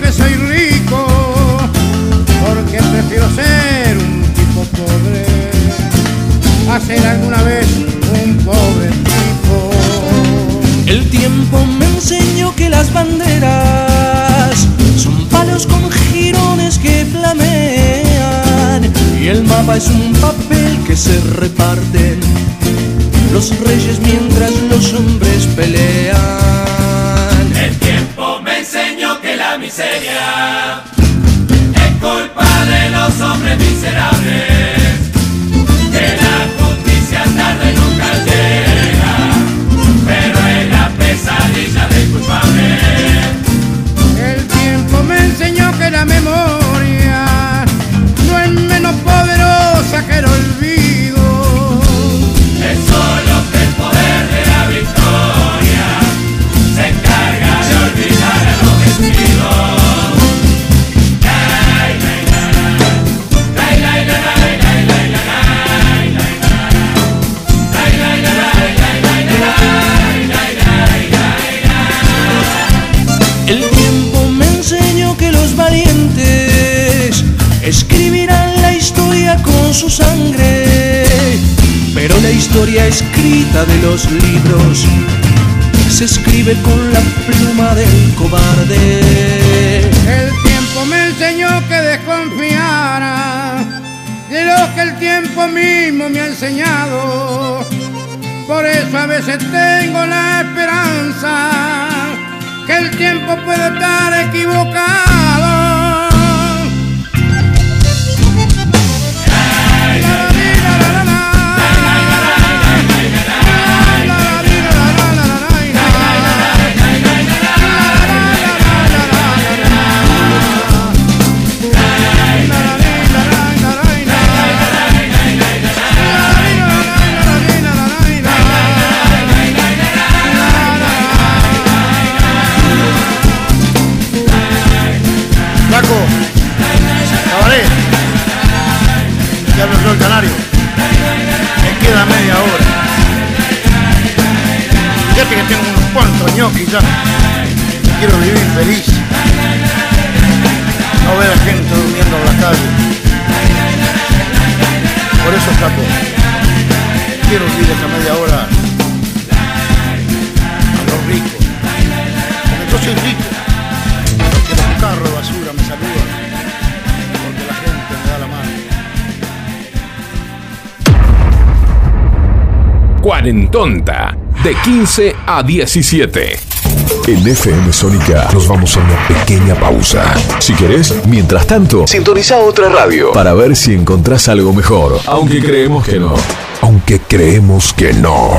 Que soy rico. Porque prefiero ser un tipo pobre a ser alguna vez un pobre tipo. El tiempo me enseñó que las banderas son palos con jirones que flamean y el mapa es un papel que se reparten los reyes mientras los hombres pelean. El miseria es culpa de los hombres miserables. Su sangre, pero la historia escrita de los libros se escribe con la pluma del cobarde. El tiempo me enseñó que desconfiara de lo que el tiempo mismo me ha enseñado. Por eso a veces tengo la esperanza que el tiempo puede estar equivocado. El canario. Me queda media hora. Fíjate que tengo unos cuantos ñoquis ya. Quiero vivir feliz. No ver a gente durmiendo en la calle. Por eso, Flaco, quiero vivir esa media hora a los ricos. Cuarentonta, de 15 a 17. En FM Sónica nos vamos a una pequeña pausa. Si querés, mientras tanto, sintoniza otra radio para ver si encontrás algo mejor. Aunque creemos que no. Aunque creemos que no.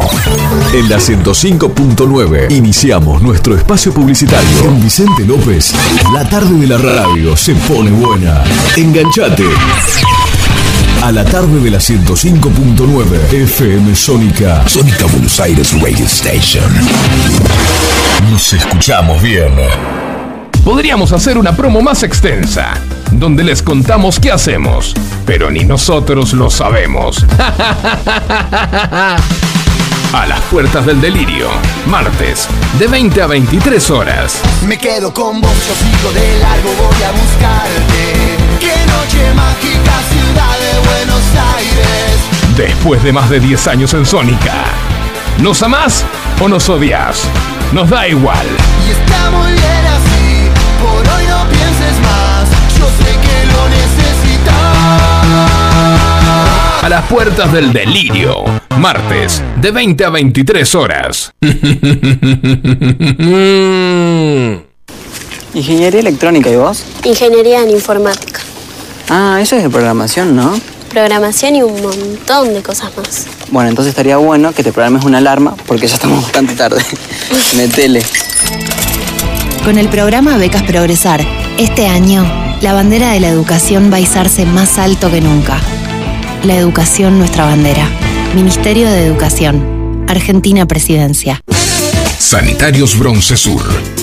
En la 105.9 iniciamos nuestro espacio publicitario. Con Vicente López, la tarde de la radio se pone buena. Enganchate. A la tarde de la 105.9 FM Sónica. Sónica Buenos Aires Radio Station. Nos escuchamos bien. Podríamos hacer una promo más extensa, donde les contamos qué hacemos, pero ni nosotros lo sabemos. A las puertas del delirio, martes, de 20 a 23 horas. Me quedo con vos, yo sigo de largo, voy a buscarte. Qué noche mágica, ciudad de Buenos Aires. Después de más de 10 años en Sónica. ¿Nos amás o nos odias? Nos da igual. Y está muy bien así, por hoy no pienses más. Yo sé que lo necesitas. A las puertas del delirio, martes, de 20 a 23 horas. Ingeniería electrónica, ¿y vos? Ingeniería en informática, Ah, eso es de programación, ¿no? programación y un montón de cosas más. Bueno, entonces estaría bueno que te programes una alarma porque ya estamos bastante tarde. Metele. Con el programa Becas Progresar, este año, la bandera de la educación va a izarse más alto que nunca. La educación, nuestra bandera. Ministerio de Educación. Argentina Presidencia. Sanitarios Bronce Sur,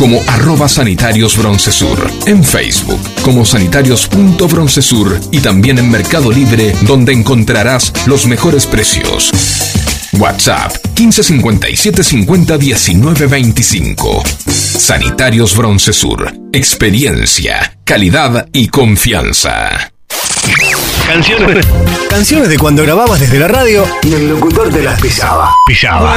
como arroba sanitarios broncesur, en Facebook como sanitarios.broncesur y también en Mercado Libre donde encontrarás los mejores precios. WhatsApp 1557 50 19 25. Sanitarios Broncesur. Experiencia, calidad y confianza. Canciones. Canciones de cuando grababas desde la radio y el locutor te las pisaba. Pisaba.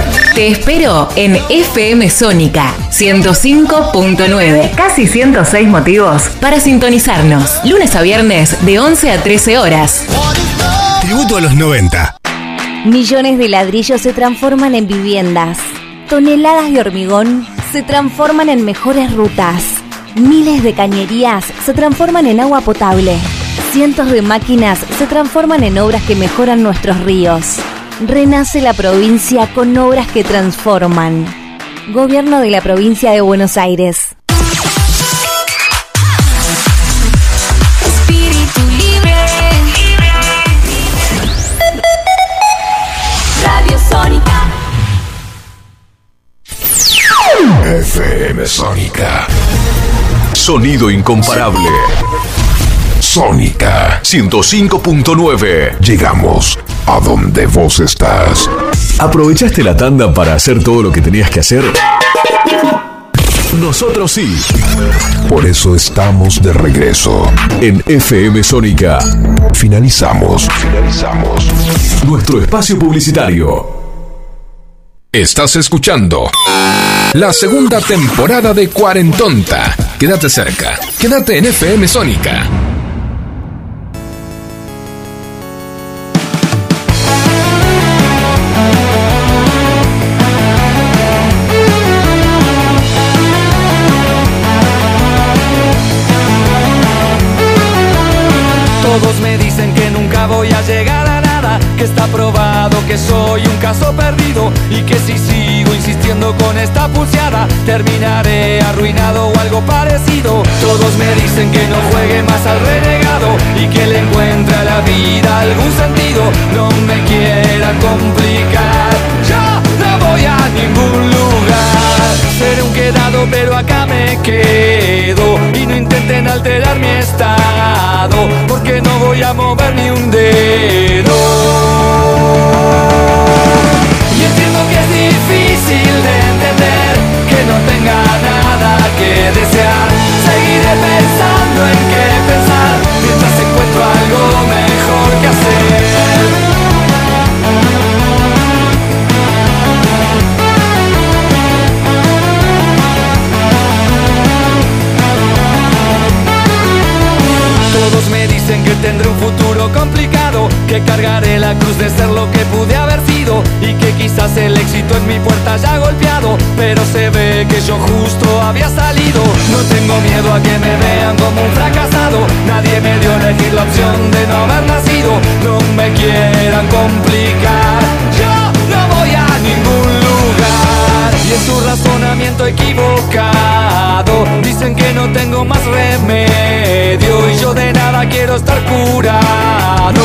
Te espero en FM Sónica 105.9, casi 106 motivos para sintonizarnos. Lunes a viernes de 11 a 13 horas. Tributo a los 90. Millones de ladrillos se transforman en viviendas. Toneladas de hormigón se transforman en mejores rutas. Miles de cañerías se transforman en agua potable. Cientos de máquinas se transforman en obras que mejoran nuestros ríos. Renace la provincia con obras que transforman. Gobierno de la provincia de Buenos Aires. Espíritu libre. Radio Sónica. FM Sónica. Sonido incomparable. Sónica 105.9. Llegamos a donde vos estás. ¿Aprovechaste la tanda para hacer todo lo que tenías que hacer? Nosotros sí. Por eso estamos de regreso. En FM Sónica. Finalizamos. Finalizamos. Nuestro espacio publicitario. Estás escuchando la segunda temporada de Cuarentonta. Quédate cerca. Quédate en FM Sónica. Que está probado que soy un caso perdido y que si sigo insistiendo con esta pulseada terminaré arruinado o algo parecido. Todos me dicen que no juegue más al renegado y que le encuentre a la vida algún sentido. No me quieran complicar, yo no voy a ningún lugar. Seré un quedado pero acá me quedo y no intenten alterar mi estado porque no voy a mover ni un dedo. Y entiendo que es difícil de entender que no tenga nada que desear. Seguiré pensando en qué Me dicen que tendré un futuro complicado, que cargaré la cruz de ser lo que pude haber sido y que quizás el éxito en mi puerta haya golpeado, pero se ve que yo justo había salido. No tengo miedo a que me vean como un fracasado, nadie me dio elegir la opción de no haber nacido, no me quieran complicar. Y en su razonamiento equivocado dicen que no tengo más remedio y yo de nada quiero estar curado.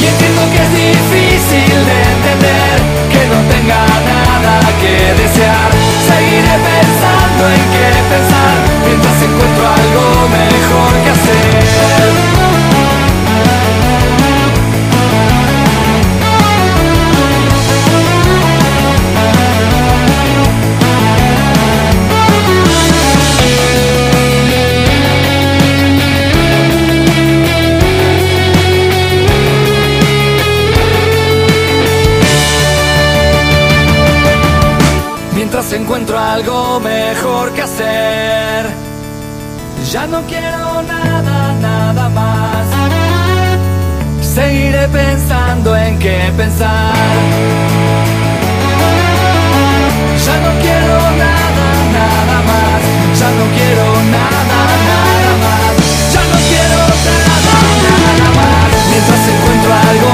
Y entiendo que es difícil de entender que no tenga nada que desear. Encuentro algo mejor que hacer, ya no quiero nada, nada más. Seguiré pensando en qué pensar. Ya no quiero nada, nada más. Ya no quiero nada, nada más. Ya no quiero nada, nada más. Mientras encuentro algo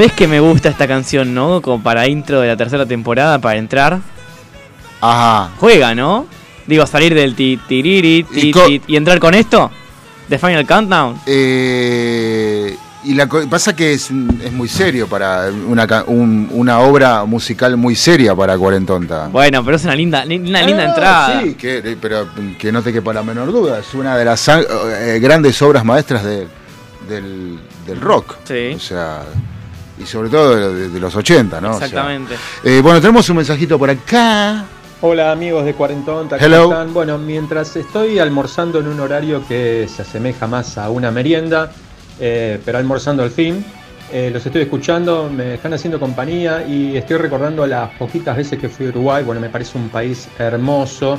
¿Sabés que me gusta esta canción, no? Como para intro de la tercera temporada, para entrar. Ajá. Juega, ¿no? Digo, salir del ti, tiriri, ti, Y co- ti, y entrar con esto. The Final Countdown. Eh, y la pasa que es, es muy serio para una, ca- un- una obra musical muy seria para Cuarentonta. Bueno, pero es una linda, li- una linda Ah, entrada. Sí, que, pero que no te quepa la menor duda. Es una de las eh, grandes obras maestras de- del, del rock. Sí. O sea, y sobre todo de, de los 80, ¿no? O sea, Exactamente. eh, bueno, tenemos un mensajito por acá. Hola amigos de Cuarentonta, ¿cómo Hello. están? Bueno, mientras estoy almorzando en un horario que se asemeja más a una merienda, eh, pero almorzando al fin, eh, los estoy escuchando, me están haciendo compañía y estoy recordando las poquitas veces que fui a Uruguay. Bueno, me parece un país hermoso,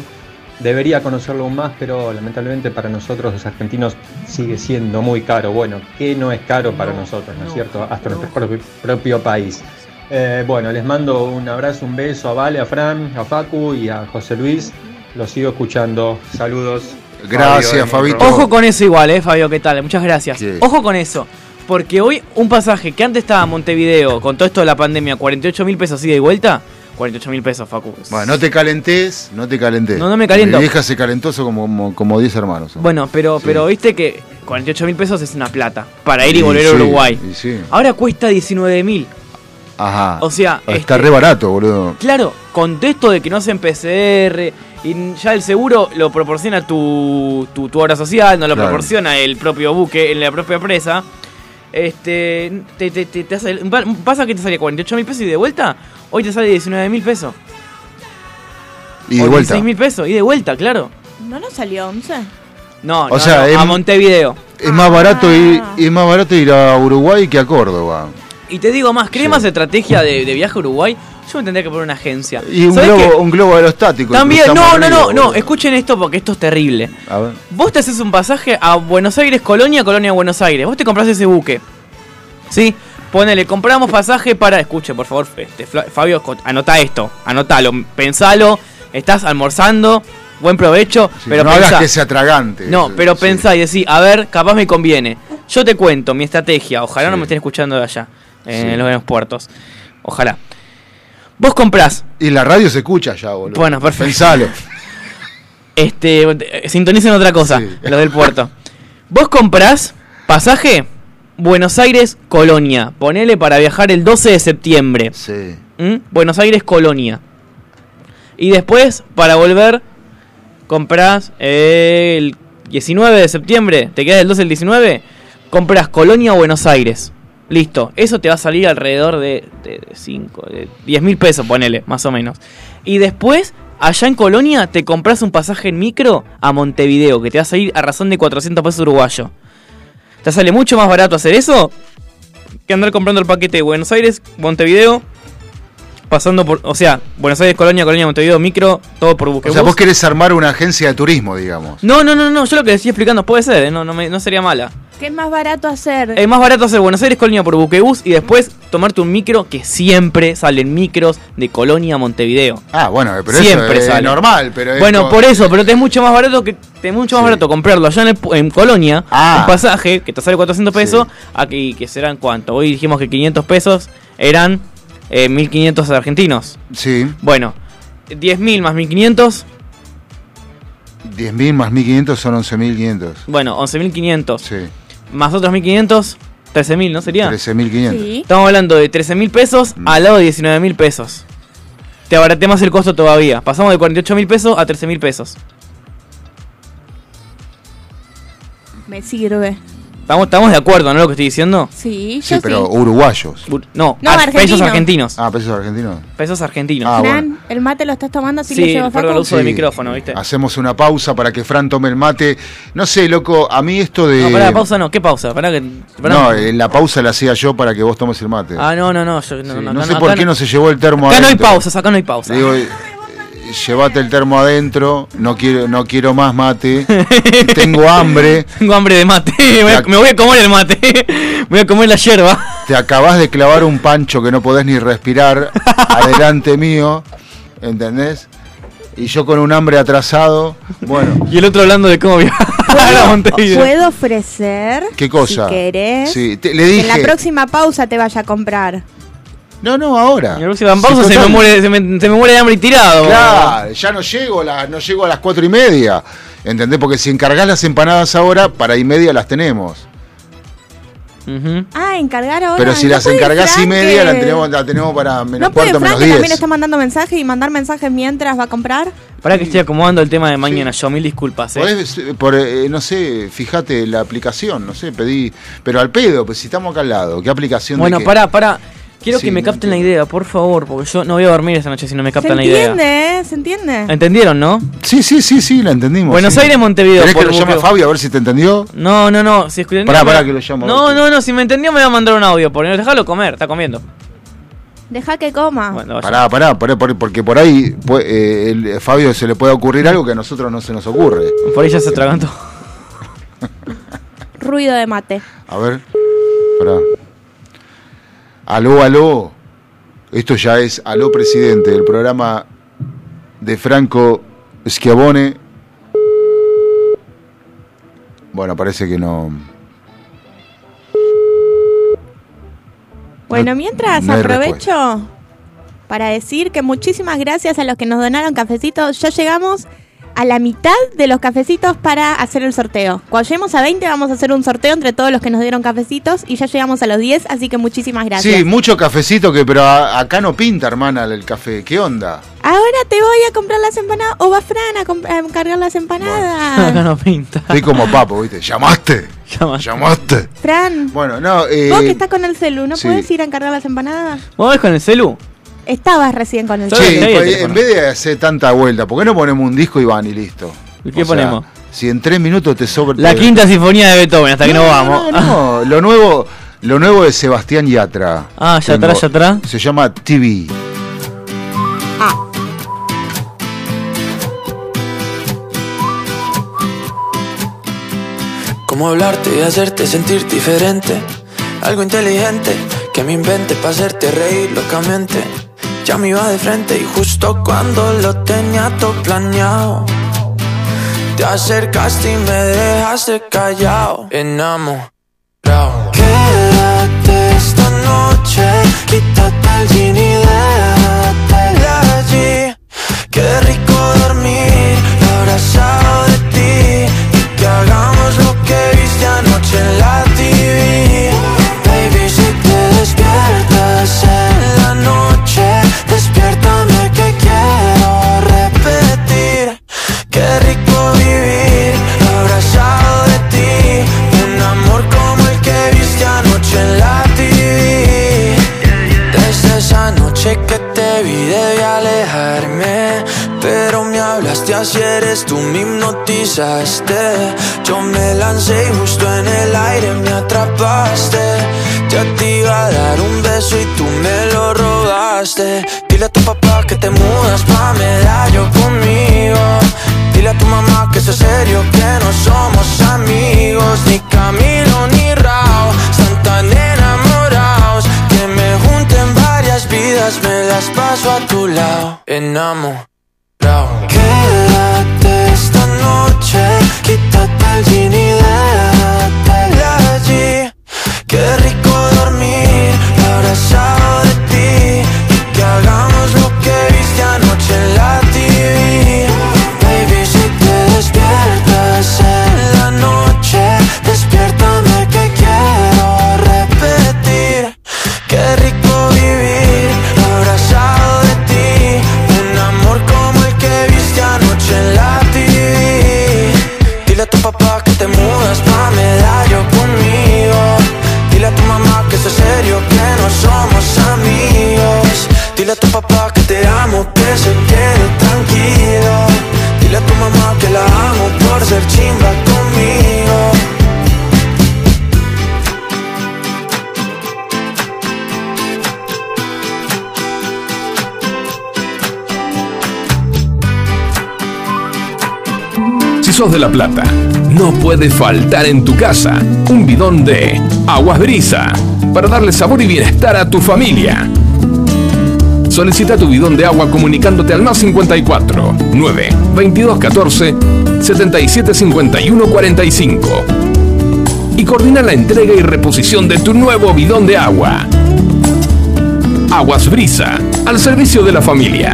debería conocerlo aún más, pero lamentablemente para nosotros los argentinos sigue siendo muy caro. Bueno, ¿qué no es caro para nosotros, no es cierto? Hasta nuestro propio, propio país. Eh, bueno, les mando un abrazo, un beso a Vale, a Fran, a Facu y a José Luis. Los sigo escuchando. Saludos. Gracias, Fabio, Fabito. Ojo con eso igual, eh, Fabio, ¿qué tal? Muchas gracias. Ojo con eso. Porque hoy un pasaje que antes estaba en Montevideo, con todo esto de la pandemia, 48 mil pesos ida y vuelta, 48 mil pesos, Facu. Bueno, no te calentes, no te calentes. No, no me caliento. Mi vieja se calentó como, como, como 10 hermanos. Bueno, pero, pero viste que 48 mil pesos es una plata para ir y Y volver a Uruguay. sí. Ahora cuesta 19 mil. Ajá. O sea, Está este- re barato, boludo. Claro, con todo esto de que no hacen PCR y ya el seguro lo proporciona tu, tu, tu obra social, no lo Claro. proporciona el propio buque en la propia empresa. Este, te, te, te- te hace- pasa que te sale 48 mil pesos y de vuelta, hoy te sale 19 mil pesos. Y de o vuelta. 16 mil pesos y de vuelta, claro. ¿No nos salió 11? No, O no, sea, no, es- a Montevideo. Es más barato ir, Ah. es más barato ir a Uruguay que a Córdoba. Y te digo más, ¿querés más estrategia de, de viaje a Uruguay? Yo me tendría que poner una agencia. Y un ¿Sabés globo, qué? un globo aerostático. También, no, no, no, no, escuchen esto porque esto es terrible. A ver. Vos te haces un pasaje a Buenos Aires, Colonia, Colonia, Buenos Aires. Vos te compras ese buque. ¿Sí? Ponele, compramos pasaje para. Escuche, por favor, este, Fabio, anota esto. Anotalo, pensalo. Estás almorzando. Buen provecho. Sí, pero no pensá- hagas que sea tragante. No, pero pensá y decís, a ver, capaz me conviene. Yo te cuento mi estrategia. Ojalá no me estén escuchando de allá, en Sí. los aeropuertos. Ojalá. Vos comprás. Y la radio se escucha ya, boludo. Bueno, perfecto. Pensalo. Este, sintonicen otra cosa, los del puerto. Vos comprás pasaje Buenos Aires, Colonia. Ponele para viajar el 12 de septiembre. Sí. ¿Mm? Buenos Aires, Colonia. Y después, para volver, comprás eh, el 19 de septiembre. Te quedas el 12 al 19. Compras Colonia, Buenos Aires. Listo. Eso te va a salir alrededor de 5, de 10 mil pesos, ponele, más o menos. Y después, allá en Colonia, te compras un pasaje en micro a Montevideo, que te va a salir a razón de 400 pesos uruguayo. ¿Te sale mucho más barato hacer eso? Que andar comprando el paquete de Buenos Aires, Montevideo, pasando por, o sea, Buenos Aires, Colonia, Colonia, Montevideo, micro, todo por O buquebús. sea, vos querés armar una agencia de turismo, digamos. No, no, no, no, yo lo que estoy explicando puede ser, ¿eh? no, no, me- no sería mala. ¿Qué es más barato hacer? Es más barato hacer Buenos Aires, Colonia por buquebús y después tomarte un micro que siempre salen micros de Colonia a Montevideo. Ah, bueno, pero siempre eso es sale. normal, pero Bueno, por eso, pero te es mucho más barato que te es mucho más barato comprarlo allá en, el pu- en Colonia, Ah. un pasaje que te sale 400 pesos, aquí que serán cuánto. Hoy dijimos que 500 pesos eran eh, 1500 argentinos. Sí. Bueno, 10.000 más 1500, 10.000 más 1.500 son 11.500. bueno, 11.500. Sí. Más otros 1.500, 13.000, ¿no sería? 13.500. Estamos hablando de 13.000 pesos al lado de 19.000 pesos. Te abaraté más el costo todavía. Pasamos de 48.000 pesos a 13.000 pesos. Me sirve. ¿Estamos, estamos de acuerdo, ¿no? Lo que estoy diciendo. Sí, Sí, yo pero sí. uruguayos. No, No, ar- argentino. pesos argentinos. Ah, pesos argentinos. Pesos argentinos. Ah, bueno. Fran, ¿el mate lo estás tomando así Sí, le llevo a perdón, Facu? uso de micrófono, ¿viste? Hacemos una pausa para que Fran tome el mate. No sé, loco, a mí esto de. No, pará, pausa no. ¿Qué pausa? Pará que... pará. No, eh, la pausa la hacía yo para que vos tomes el mate. Ah, no, no, no. yo- no, Sí, no, no acá sé por acá qué no se llevó el termo Acá no hay adentro. pausas, acá no hay pausa. Digo, eh, llévate el termo adentro, no quiero, no quiero más mate, tengo hambre, Tengo hambre de mate. Me voy a- me voy a comer el mate. Me voy a comer la yerba. te acabás de clavar un pancho que no podés ni respirar adelante mío, ¿entendés? Y yo con un hambre atrasado. Bueno, Y el otro hablando de cómo viajar a Montevideo. Puedo ofrecer, ¿qué cosa? si querés, Sí, te- le que en la dije. próxima pausa te vaya a comprar. No, no, ahora. Y el próximo pausa se, me muere, se, me, se me muere de hambre y tirado. Claro, ya no llego, a la- no llego a las cuatro y media. ¿Entendés? Porque si encargás las empanadas ahora, para y media las tenemos. Ah, encargar ahora. Pero si ¿No las encargás y media, la que- tenemos, la tenemos para menos ¿No puede cuarto, Frank menos que también diez. está mandando mensajes y mandar mensajes mientras va a comprar? Para que estoy acomodando el tema de mañana, yo mil disculpas. ¿eh? Podés, por, eh, no sé, fíjate la aplicación, no sé, pedí. Pero al pedo, pues si estamos acá al lado, ¿qué aplicación de Bueno, qué? pará, pará. Quiero Sí, que me no capten la idea, por favor, porque yo no voy a dormir esta noche si no me ¿Se captan la idea. entiende? eh? ¿Se entiende? ¿Entendieron, no? Sí, sí, sí, sí, la entendimos. Buenos sí. Aires, Montevideo. ¿Querés que lo llame. Fabio a ver si te entendió? No, no, no. Si escuchan. Pará, pará, que lo llamo. No, no, no. Si me entendió, me va a mandar un audio. Por déjalo comer, está comiendo. Deja que coma. Bueno. Pará, pará, pará, pará, porque por ahí pues, eh, el- Fabio se le puede ocurrir algo que a nosotros no se nos ocurre. Por ahí ya se atragantó. Ruido de mate. A ver, pará. Aló, aló. Esto ya es Aló Presidente, el programa de Franco Schiavone. Bueno, parece que no. Bueno, mientras no aprovecho para decir que muchísimas gracias a los que nos donaron cafecitos. Ya llegamos a la mitad de los cafecitos para hacer el sorteo. Cuando lleguemos a 20 vamos a hacer un sorteo entre todos los que nos dieron cafecitos y ya llegamos a los 10, así que muchísimas gracias. Sí, mucho cafecito, que pero a- acá no pinta, hermana, el café. ¿Qué onda? Ahora te voy a comprar las empanadas o va Fran a, a cargar las empanadas. Acá no pinta. Estoy como papo, ¿viste? ¿Llamaste? ¿Llamaste? Fran, Bueno, no, eh, vos que estás con el celu, ¿no sí. puedes ir a encargar las empanadas? ¿Vos ves con el celu? Estabas recién con el celu. pues, en vez de hacer tanta vuelta, ¿por qué no ponemos un disco y van y listo? ¿Y qué O sea, ponemos? Si en tres minutos te sobra. La quinta sinfonía de Beethoven, hasta que no vamos. No, no, lo nuevo, lo nuevo de Sebastián Yatra. Ah, Yatra, Tengo- Yatra. Se llama TV. Cómo hablarte y hacerte sentir diferente. Algo inteligente que me invente para hacerte reír locamente. Ya me iba de frente y justo cuando lo tenía todo planeado. Te acercaste y me dejaste callado. Enamorado. Quédate esta noche, quítate el jean y déjate de allí. Qué rico dormir abrazado de ti y que hagamos lo que viste anoche en la esa noche que te vi debí alejarme. Pero me hablaste así eres tú, me hipnotizaste. Yo me lancé y justo en el aire me atrapaste. Ya te iba a dar un beso y tú me lo robaste. Dile a tu papá que te mudas pa' medallo conmigo. Dile a tu mamá que es serio, que no somos amigos Ni Camilo ni me las paso a tu lado Enamorado. Quédate esta noche, quítate el jean y déjate allí. Qué rico dormir abrazado somos amigos. Dile a tu papá que te amo, que se quede tranquilo. Dile a tu mamá que la amo por ser chimba conmigo. Si sos de La Plata, no puede faltar en tu casa un bidón de Aguas Brisa para darle sabor y bienestar a tu familia. Solicita tu bidón de agua comunicándote al más 54 9 22 14 77 51 45 y coordina la entrega y reposición de tu nuevo bidón de agua. Aguas Brisa, al servicio de la familia.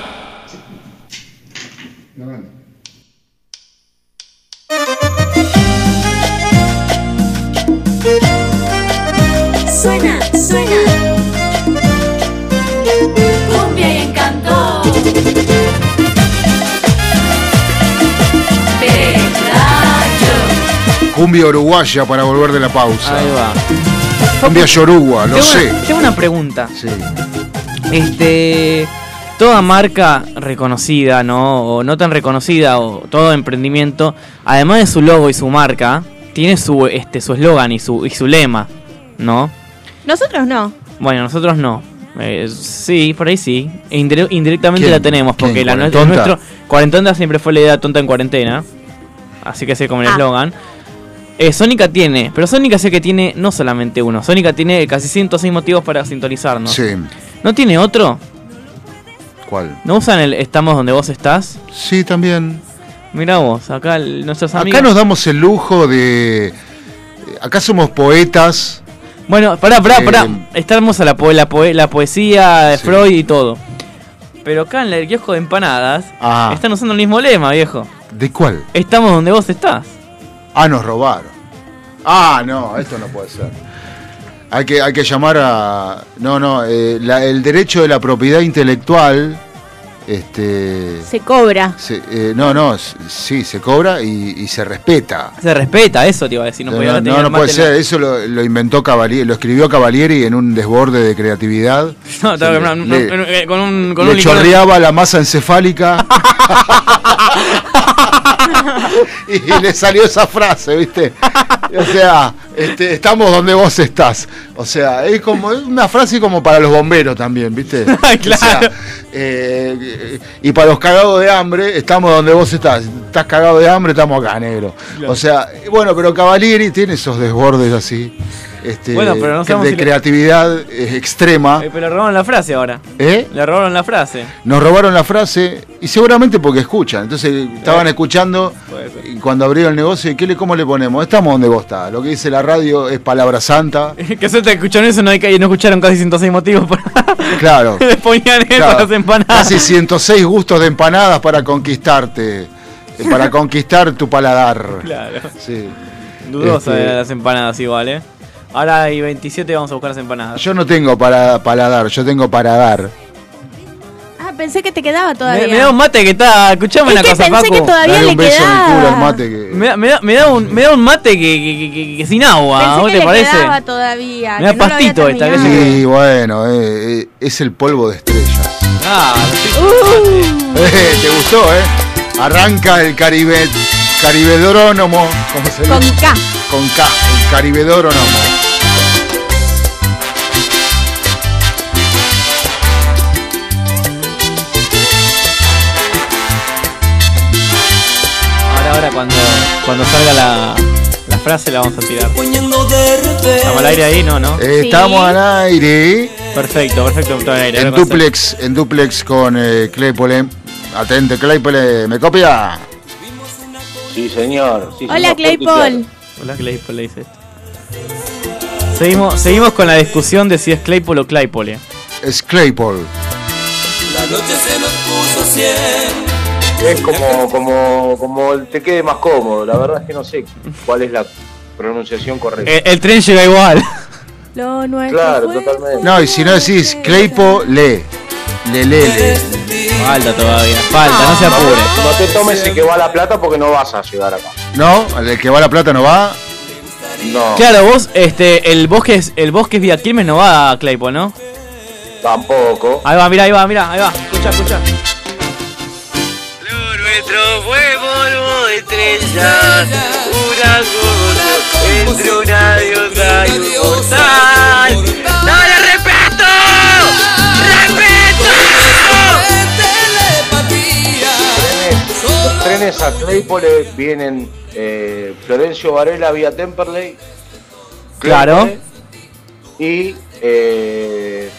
Suena, suena. Cumbia y encanto. Pelayo. Cumbia uruguaya para volver de la pausa. Ahí va. Cumbia yorugua, lo Tengo sé. Una, tengo una pregunta. Sí. Este. Toda marca reconocida, ¿no? O no tan reconocida, o todo emprendimiento, además de su logo y su marca, tiene su este su eslogan y su, y su lema, ¿no? Nosotros no. Bueno, nosotros no. Eh, sí, por ahí sí. E indire- indirectamente ¿Quién? la tenemos, porque la nuestra, nuestro. Cuarentonta siempre fue la idea tonta en cuarentena. Así que sé como el Ah. eslogan. Eh, Sónica tiene, pero Sónica sé que tiene no solamente uno. Sónica tiene casi 106 motivos para sintonizarnos. Sí. ¿No tiene otro? ¿No usan el estamos donde vos estás? Sí, también. Mira vos, acá el- nuestros amigos. Acá nos damos el lujo de. Acá somos poetas. Bueno, pará, pará, Eh, pará. Está hermosa la, poe- la, la poesía de Freud y todo. Pero acá en el kiosco de empanadas Ah. están usando el mismo lema, viejo. ¿De cuál? Estamos donde vos estás. Ah, nos robaron. Ah, no, esto no puede ser. Hay que, hay que llamar a. No, no, eh, la- el derecho de la propiedad intelectual. Este. Se cobra. se- eh, no, no, sí, se cobra y, y se respeta. Se respeta, eso te iba a decir. No, No, podía no, tener no, no puede la- ser, eso lo, lo inventó Cavalieri, lo escribió Cavalieri en un desborde de creatividad. No, Se no, le- no, no, le- no, eh, con un, con le un chorreaba la masa encefálica y le salió esa frase, ¿viste? O sea, este, estamos donde vos estás. O sea, es como es una frase como para los bomberos también, ¿viste? O sea, eh, y para los cagados de hambre, estamos donde vos estás. Estás cagado de hambre, estamos acá, negro. Claro. O sea, bueno, pero Cavalieri tiene esos desbordes así. Este, Bueno, pero no de si le- creatividad eh, extrema. Eh, pero le robaron la frase ahora. ¿Eh? Le robaron la frase. Nos robaron la frase y seguramente porque escuchan. Entonces estaban escuchando y cuando abrieron el negocio, ¿qué le, ¿cómo le ponemos? Estamos donde vos estás. Lo que dice la radio es palabra santa. que suerte escucharon eso, no, hay que, no escucharon casi 106 motivos para Claro. le ponían eso Claro. las empanadas. Casi 106 gustos de empanadas para conquistarte. eh, Para conquistar tu paladar. Claro. Sí. Dudosa Este- de las empanadas igual, ¿eh? Ahora hay 27 vamos a buscar las empanadas. Yo no tengo para paladar, yo tengo para dar. Ah, pensé que te quedaba todavía. Me, me da un mate que está. Escuchame Es una que cosa, pensé Paco. que todavía Dale le un beso en el culo al mate que. Me da, me da, me da un, me da un mate que, que, que- que- que sin agua, Pensé ¿vos que te le parece? quedaba todavía. Me da que no pastito esta, terminado. Sí, bueno, eh, eh, es el polvo de estrellas. Ah, Uh. Eh, ¿Te gustó, eh? Arranca el Caribe, Caribedrónomo. ¿Cómo se Con? K. Con K, el Caribedrónomo. ahora, ahora cuando, cuando salga la, la frase la vamos a tirar. ¿Estamos al aire ahí? No, no. Eh, Estamos al aire. Perfecto, perfecto. estamos al aire. En duplex, en duplex con eh, Claypole. Atente, Claypole, ¿me copia? Sí, señor. Sí, Hola, señor, Claypole. Hola, Claypole dice esto. Seguimos, seguimos con la discusión de si es Claypole o Claypole. Es Claypole. La noche se nos puso cien. Es como, como, como te quede más cómodo. La verdad es que no sé cuál es la pronunciación correcta. El, el tren llega igual. Lo nuestro Claro, totalmente. No, y si no decís Claypole, le, le, le. Falta todavía, falta, no se apure. No te tomes el que va a la plata porque no vas a llegar acá. No, el que va a la plata no va. No, Claro, vos, este, el bosque es, el bosque es Vía Quilmes no va a Claypole, ¿no? tampoco. Ahí va, mira, ahí va, mira, ahí va. Escucha, escucha. Nuestro fue polvo de estrellas, una gota entre una diosa y un portal. ¡Dale trenes a Claypole vienen eh, Florencio Varela vía Temperley. Claro. Y. Eh,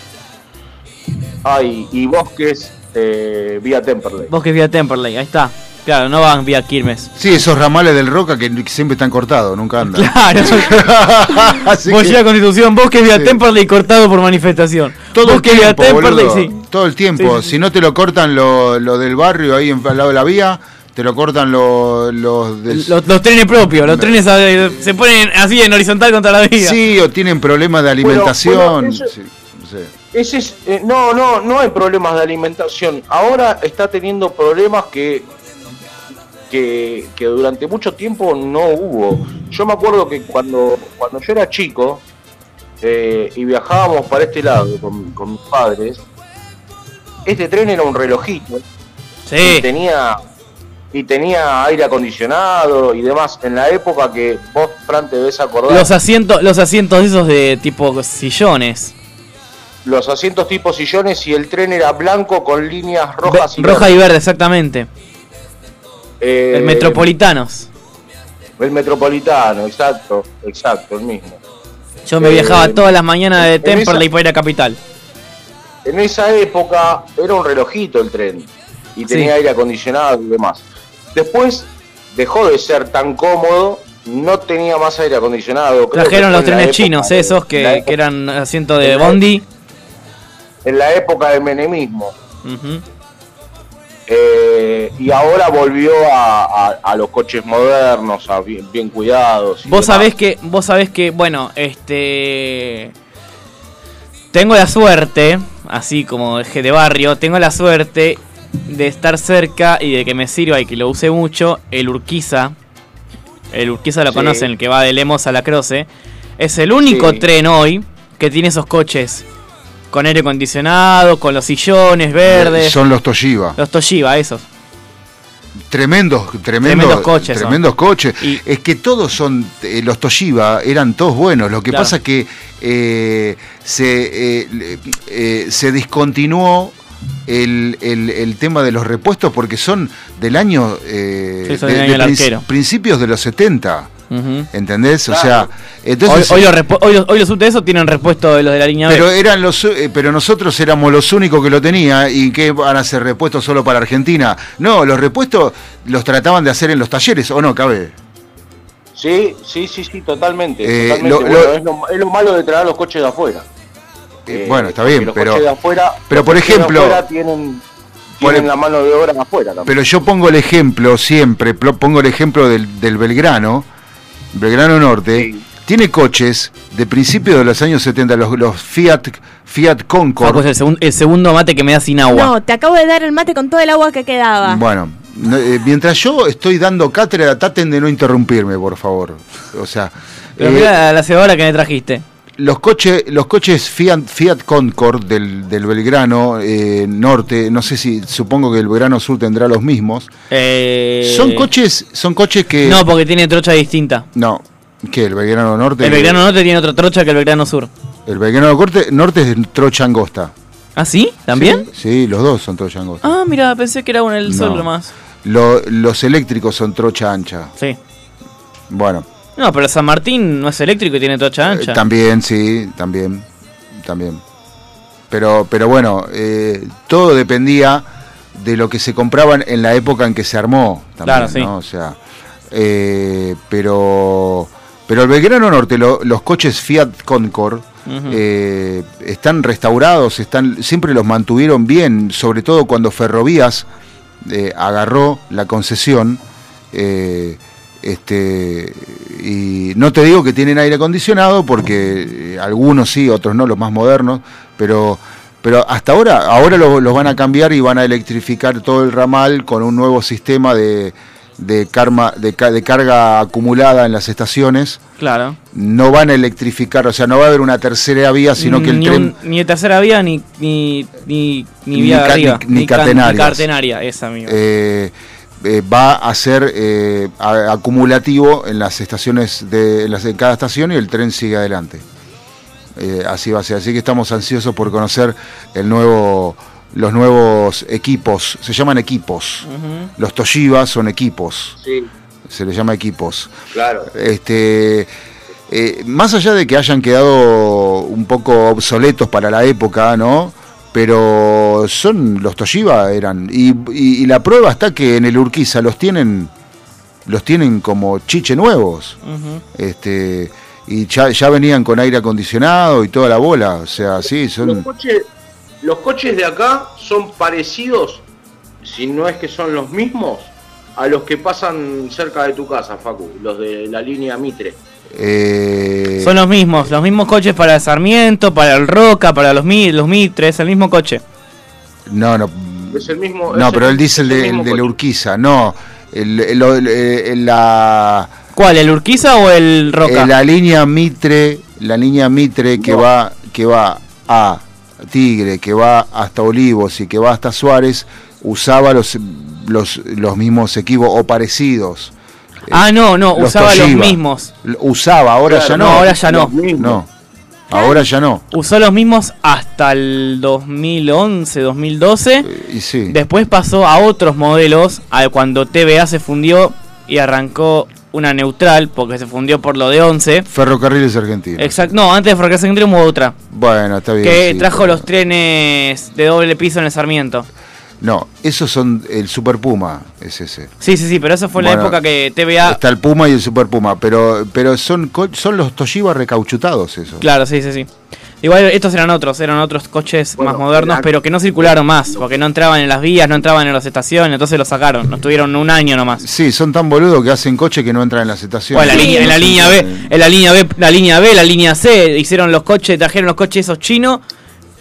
ay, y Bosques eh, vía Temperley. Bosque es Vía Temperley, ahí está. Claro, no van Vía Quilmes. Sí, esos ramales del Roca que siempre están cortados, nunca andan. Claro. Así Vos que- llega Constitución, Bosque es Vía Sí. Temperley cortado por manifestación. Todo el Bosque Vía tiempo, Temperley, boludo. sí. Todo el tiempo. Sí, sí, Si no te lo cortan lo, lo del barrio ahí en- al lado de la vía, te lo cortan lo- los del... Los, los trenes propios, los trenes eh, se ponen así en horizontal contra la vía. Sí, o tienen problemas de alimentación. bueno, eso- sí, sí. Ese es, eh, no, no, no hay problemas de alimentación. Ahora está teniendo problemas que, que, que durante mucho tiempo no hubo. Yo me acuerdo que cuando, cuando yo era chico eh, y viajábamos para este lado con, con mis padres, este tren era un relojito. Sí. Y tenía, y tenía aire acondicionado y demás. En la época que vos, Fran, te debes acordar. Los asientos, los asientos esos de tipo sillones. los asientos tipo sillones y el tren era blanco con líneas rojas y Roja y verde, exactamente. Eh, el Metropolitanos. El metropolitano, exacto, exacto, el mismo. Yo me eh, viajaba todas las mañanas de Temperley para ir a Capital. En esa época era un relojito el tren y tenía Sí. aire acondicionado y demás. Después dejó de ser tan cómodo, no tenía más aire acondicionado. creo Trajeron los trenes chinos, de- esos que, época- que eran asientos de en la- Bondi. En la época del menemismo. Eh, y ahora volvió a, a- a los coches modernos, a bien, bien cuidados. Vos sabés que, vos sabés que, bueno, este. Tengo la suerte, así como eje de barrio, tengo la suerte de estar cerca y de que me sirva y que lo use mucho, el Urquiza. El Urquiza lo Sí. conocen, el que va de Lemos a la Croce. Es el único Sí. tren hoy que tiene esos coches. Con aire acondicionado, con los sillones verdes. Son los Toshiba. Los Toshiba, esos. Tremendos, tremendos, Tremendos coches son. Tremendos coches. Es que todos son, eh, los Toshiba eran todos buenos. Lo que Claro. pasa es que eh, se, eh, eh, se discontinuó el, el- el tema de los repuestos porque son del año, eh, Sí, son del año arquero. principios de los 70. Ujú. ¿Entendés? O sea, entonces. hoy, hoy los hoy los- hoy los tienen repuesto de los de la línea B. Pero eran los eh, pero nosotros éramos los únicos que lo tenía y que van a hacer repuestos solo para Argentina. No, los repuestos los trataban de hacer en los talleres, ¿o no, cabe? Sí, sí, sí, sí, totalmente. Eh, totalmente. lo- Bueno, lo- es, lo, es lo malo de traer los coches de afuera. Eh, Eh, bueno, está bien, los pero coches de afuera, pero los por de ejemplo- afuera tienen, tienen la mano de obra afuera también. Pero yo pongo el ejemplo siempre, pongo el ejemplo del, del Belgrano, Belgrano Norte, tiene coches de principios de los años 70, los, los Fiat Fiat Concord. El, segun- el segundo mate que me da sin agua. No, te acabo de dar el mate con todo el agua que quedaba. Bueno, no, eh, mientras yo estoy dando cátedra, traten de no interrumpirme, por favor. O sea, Pero eh, mira la cebadora que me trajiste. Los coches, los coches Fiat, Fiat Concord del, del Belgrano eh, Norte, no sé si supongo que el Belgrano Sur tendrá los mismos. Eh, Son coches, son coches que No, porque tiene trocha distinta. no, que el Belgrano Norte. El Belgrano Norte tiene otra trocha que el Belgrano Sur. El Belgrano Norte, Norte es trocha angosta. ¿Ah, sí? ¿También? Sí, sí, los dos son trocha angosta. Ah, mira, pensé que era un el No. sol nomás. Lo- los eléctricos son trocha ancha. Sí. Bueno, No, pero San Martín no es eléctrico y tiene trocha eh, ancha. también, sí, también, también. Pero, pero bueno, eh, todo dependía de lo que se compraban en la época en que se armó. También, Claro, sí. ¿no? O sea, eh, pero, pero el Belgrano Norte, lo- los coches Fiat Concord, eh, están restaurados, están, siempre los mantuvieron bien, sobre todo cuando Ferrovías eh, agarró la concesión. eh, este, y no te digo que tienen aire acondicionado, porque eh, algunos sí, otros no, los más modernos, pero, pero hasta ahora, ahora los van a cambiar y van a electrificar todo el ramal con un nuevo sistema de, de, karma, de, ca- de carga acumulada en las estaciones. Claro. No van a electrificar, o sea, no va a haber una tercera vía, sino que el tren... ni de tercera vía ni ni ni, ni vía ca- arriba. ni- ni. Ni catenaria, esa amigo. eh, eh, va a ser eh, a- acumulativo en las estaciones de en, las, en cada estación y el tren sigue adelante. Eh, así va a ser. Así que estamos ansiosos por conocer el nuevo, los nuevos equipos. Se llaman equipos. Los Toshiba son equipos. Sí, Se les llama equipos. claro. Este, eh, más allá de que hayan quedado un poco obsoletos para la época, ¿no? Pero son los Toshiba eran y, y- y la prueba está que en el Urquiza los tienen los tienen como chiche nuevos. Este y ya, ya venían con aire acondicionado y toda la bola, o sea, sí, Los son coches, los coches de acá son parecidos, si no es que son los mismos, a los que pasan cerca de tu casa, Facu, los de la línea Mitre. Eh, Son los mismos, los mismos coches para Sarmiento, para el Roca, para los Mi- los Mitre, es el mismo coche. no, no, Es el mismo. no, pero el- él dice el de, mismo el de la. Urquiza, no, el, el- el- el- la ¿Cuál, el Urquiza o el Roca? Eh, la línea Mitre, la línea Mitre que va que va a Tigre, que va hasta Olivos y que va hasta Suárez, usaba los los, los mismos equipos o parecidos. Ah, no, no, Los usaba los mismos. Usaba, ahora Claro, ya no. no, ahora ya no. Los mismos. No. Ahora ya no. Usó los mismos hasta el 2011, 2012. Y sí. Después pasó a otros modelos, a cuando TVA se fundió y arrancó una neutral, porque se fundió por lo de 11. Ferrocarriles Argentinos. Exacto, no, antes de Ferrocarril Argentino hubo otra. Bueno, está bien. que sí. trajo los trenes de doble piso en el Sarmiento. No, esos son el Super Puma, es ese. Sí, sí, sí, pero esa fue la Bueno, época que TVA. Está el Puma y el Super Puma, pero pero son son los Toshiba recauchutados esos. Claro, sí, sí, sí. Igual estos eran otros, eran otros coches más modernos, eran- pero que no circularon más, porque no entraban en las vías, no entraban en las estaciones, entonces los sacaron, nos tuvieron un año nomás. Sí, son tan boludos que hacen coche que no entran en las estaciones. Bueno, en la, línea, en la línea B, en la línea B, la línea B, la línea C, hicieron los coches, trajeron los coches esos chinos,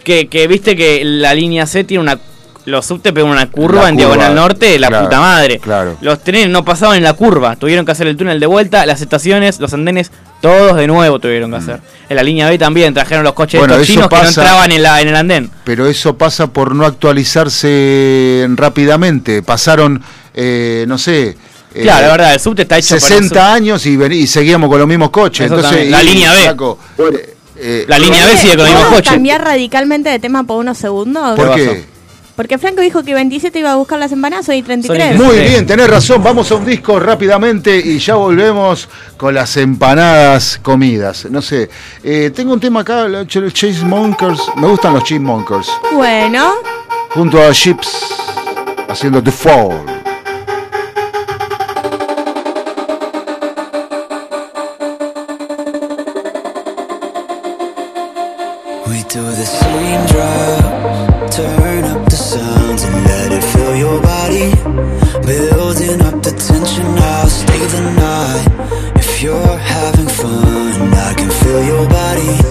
que, que viste que la línea C tiene una, los subte pegan una curva La en curva, diagonal norte, la claro, puta madre. claro. Los trenes no pasaban en la curva, tuvieron que hacer el túnel de vuelta, las estaciones, los andenes, todos de nuevo tuvieron que hacer. En la línea B también trajeron los coches Mm. Bueno, estos chinos que no entraban en, la, en el andén. Pero eso pasa por no actualizarse rápidamente. Pasaron, eh, no sé. eh, Claro, la verdad, el subte está hecho para 60 eso. años y, y seguíamos con los mismos coches. Eso Entonces, también. La y- línea B. flaco, eh, eh, La línea B sigue con los mismos ¿Puedo coches. cambiar radicalmente de tema por unos segundos? ¿Por qué? Porque Franco dijo que 27 iba a buscar las empanadas, hoy 33. Muy bien, tenés razón. Vamos a un disco rápidamente y ya volvemos con las empanadas comidas. No sé, eh, tengo un tema acá, los Ch- Chase Monkers. Me gustan los Chase Monkers. Bueno, Junto a Ships haciendo The Fall. I can feel your body.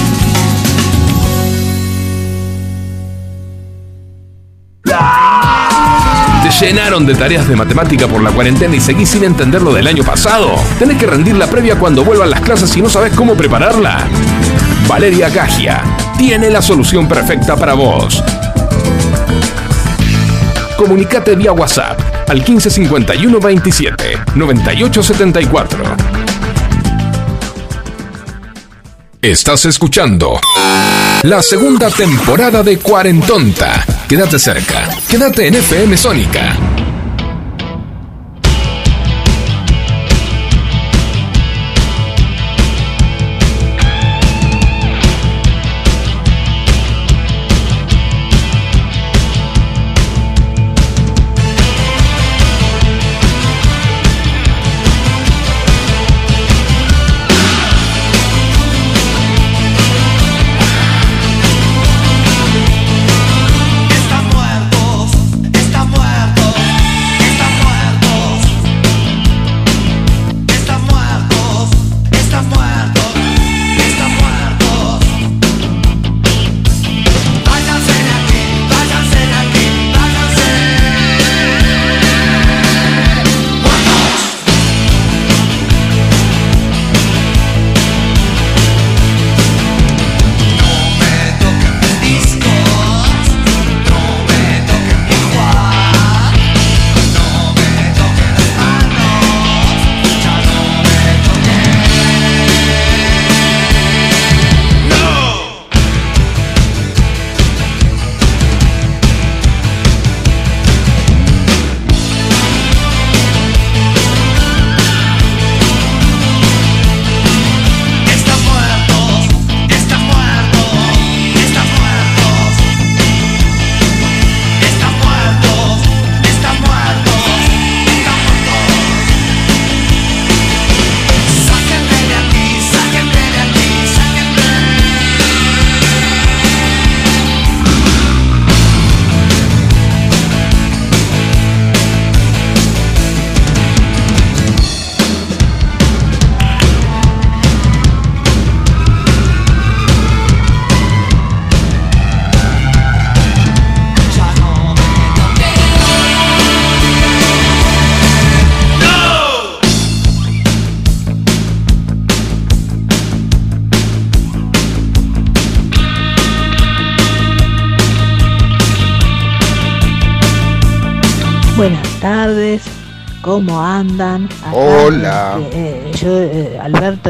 Llenaron de tareas de matemática por la cuarentena y seguís sin entender lo del año pasado? ¿Tenés que rendir la previa cuando vuelvan las clases y no sabes cómo prepararla? Valeria Gagia tiene la solución perfecta para vos. Comunicate vía WhatsApp al 1551 27 98 74. Estás escuchando la segunda temporada de Cuarentonta. Quédate cerca. Quédate en FM Sónica.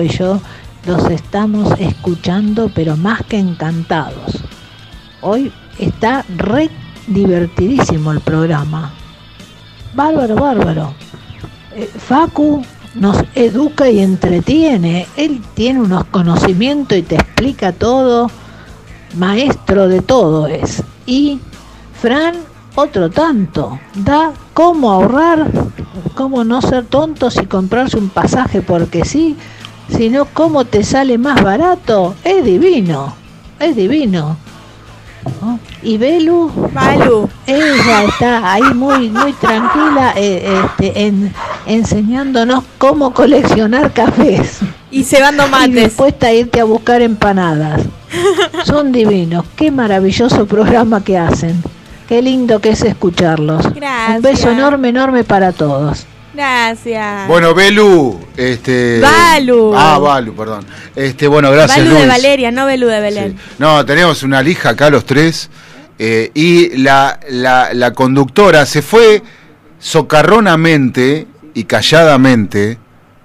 Y yo los estamos escuchando, pero más que encantados. Hoy está re divertidísimo el programa. Bárbaro, bárbaro. Eh, Facu nos educa y entretiene. Él tiene unos conocimientos y te explica todo. Maestro de todo es. Y Fran, otro tanto. Da cómo ahorrar, cómo no ser tontos y comprarse un pasaje porque sí, sino cómo te sale más barato. Es divino, es divino. ¿no? Y Belu, Balu. ella está ahí muy muy tranquila eh, este, en, enseñándonos cómo coleccionar cafés. Y cebando Y mates. dispuesta a irte a buscar empanadas. Son divinos, qué maravilloso programa que hacen. Qué lindo que es escucharlos. Gracias. Un beso enorme, enorme para todos. Gracias. Bueno, Belu, este. Balu. Ah, Balu, perdón. Este, bueno, gracias, Balu de. Valeria, no Belu de Belén. No, tenemos una lija acá los tres. Eh, y la, la, la conductora se fue socarronamente y calladamente,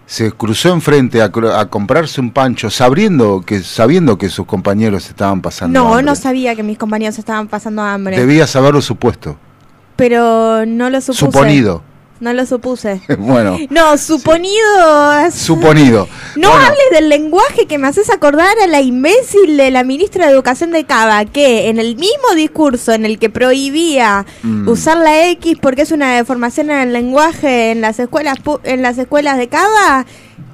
se cruzó enfrente a, a comprarse un pancho, sabiendo que, sabiendo que sus compañeros estaban pasando No, hambre. no sabía que mis compañeros estaban pasando hambre. Debías haberlo supuesto. Pero no lo supuse. Suponido. No lo supuse. bueno, No, suponido. suponido. No hables del lenguaje que me haces acordar a la imbécil de la ministra de Educación de Cava, que en el mismo discurso en el que prohibía Mm. usar la X porque es una deformación en el lenguaje en las escuelas en las escuelas de Cava,